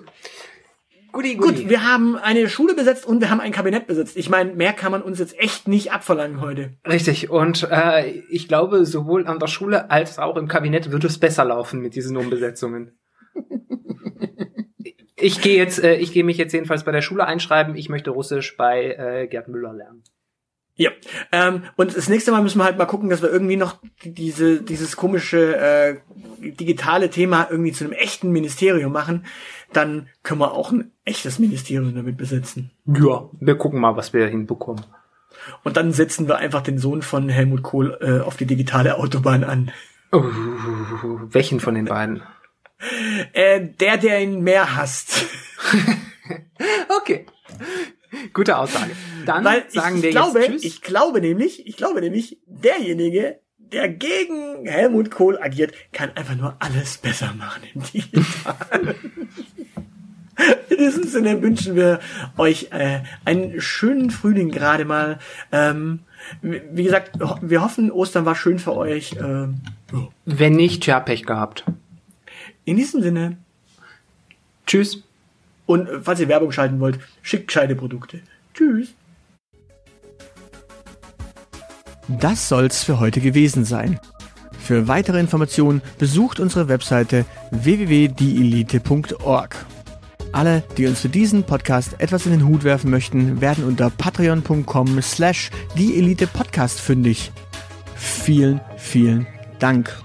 Guti, gut, guti. wir haben eine Schule besetzt und wir haben ein Kabinett besetzt. Ich meine, mehr kann man uns jetzt echt nicht abverlangen heute. Richtig. Und äh, ich glaube, sowohl an der Schule als auch im Kabinett wird es besser laufen mit diesen Umbesetzungen. Ich gehe jetzt, äh, ich gehe mich jetzt jedenfalls bei der Schule einschreiben. Ich möchte Russisch bei äh, Gerd Müller lernen. Ja, ähm, und das nächste Mal müssen wir halt mal gucken, dass wir irgendwie noch diese dieses komische äh, digitale Thema irgendwie zu einem echten Ministerium machen. Dann können wir auch ein echtes Ministerium damit besetzen. Ja, wir gucken mal, was wir hinbekommen. Und dann setzen wir einfach den Sohn von Helmut Kohl äh, auf die digitale Autobahn an. Uh, welchen von den beiden? Äh, der, der ihn mehr hasst. Okay. Gute Aussage. Dann Weil sagen ich wir glaube, jetzt Tschüss. ich glaube nämlich, ich glaube nämlich, derjenige, der gegen Helmut Kohl agiert, kann einfach nur alles besser machen im Digitalen. In diesem Sinne wünschen wir euch äh, einen schönen Frühling gerade mal. Ähm, wie gesagt, wir hoffen, Ostern war schön für euch. Ähm, ja. Wenn nicht, ja, Pech gehabt. In diesem Sinne. Tschüss. Und äh, falls ihr Werbung schalten wollt, schickt gescheite Produkte. Tschüss. Das soll's für heute gewesen sein. Für weitere Informationen besucht unsere Webseite www.dielite.org. Alle, die uns für diesen Podcast etwas in den Hut werfen möchten, werden unter patreon.com slash dieelitepodcast fündig. Vielen, vielen Dank.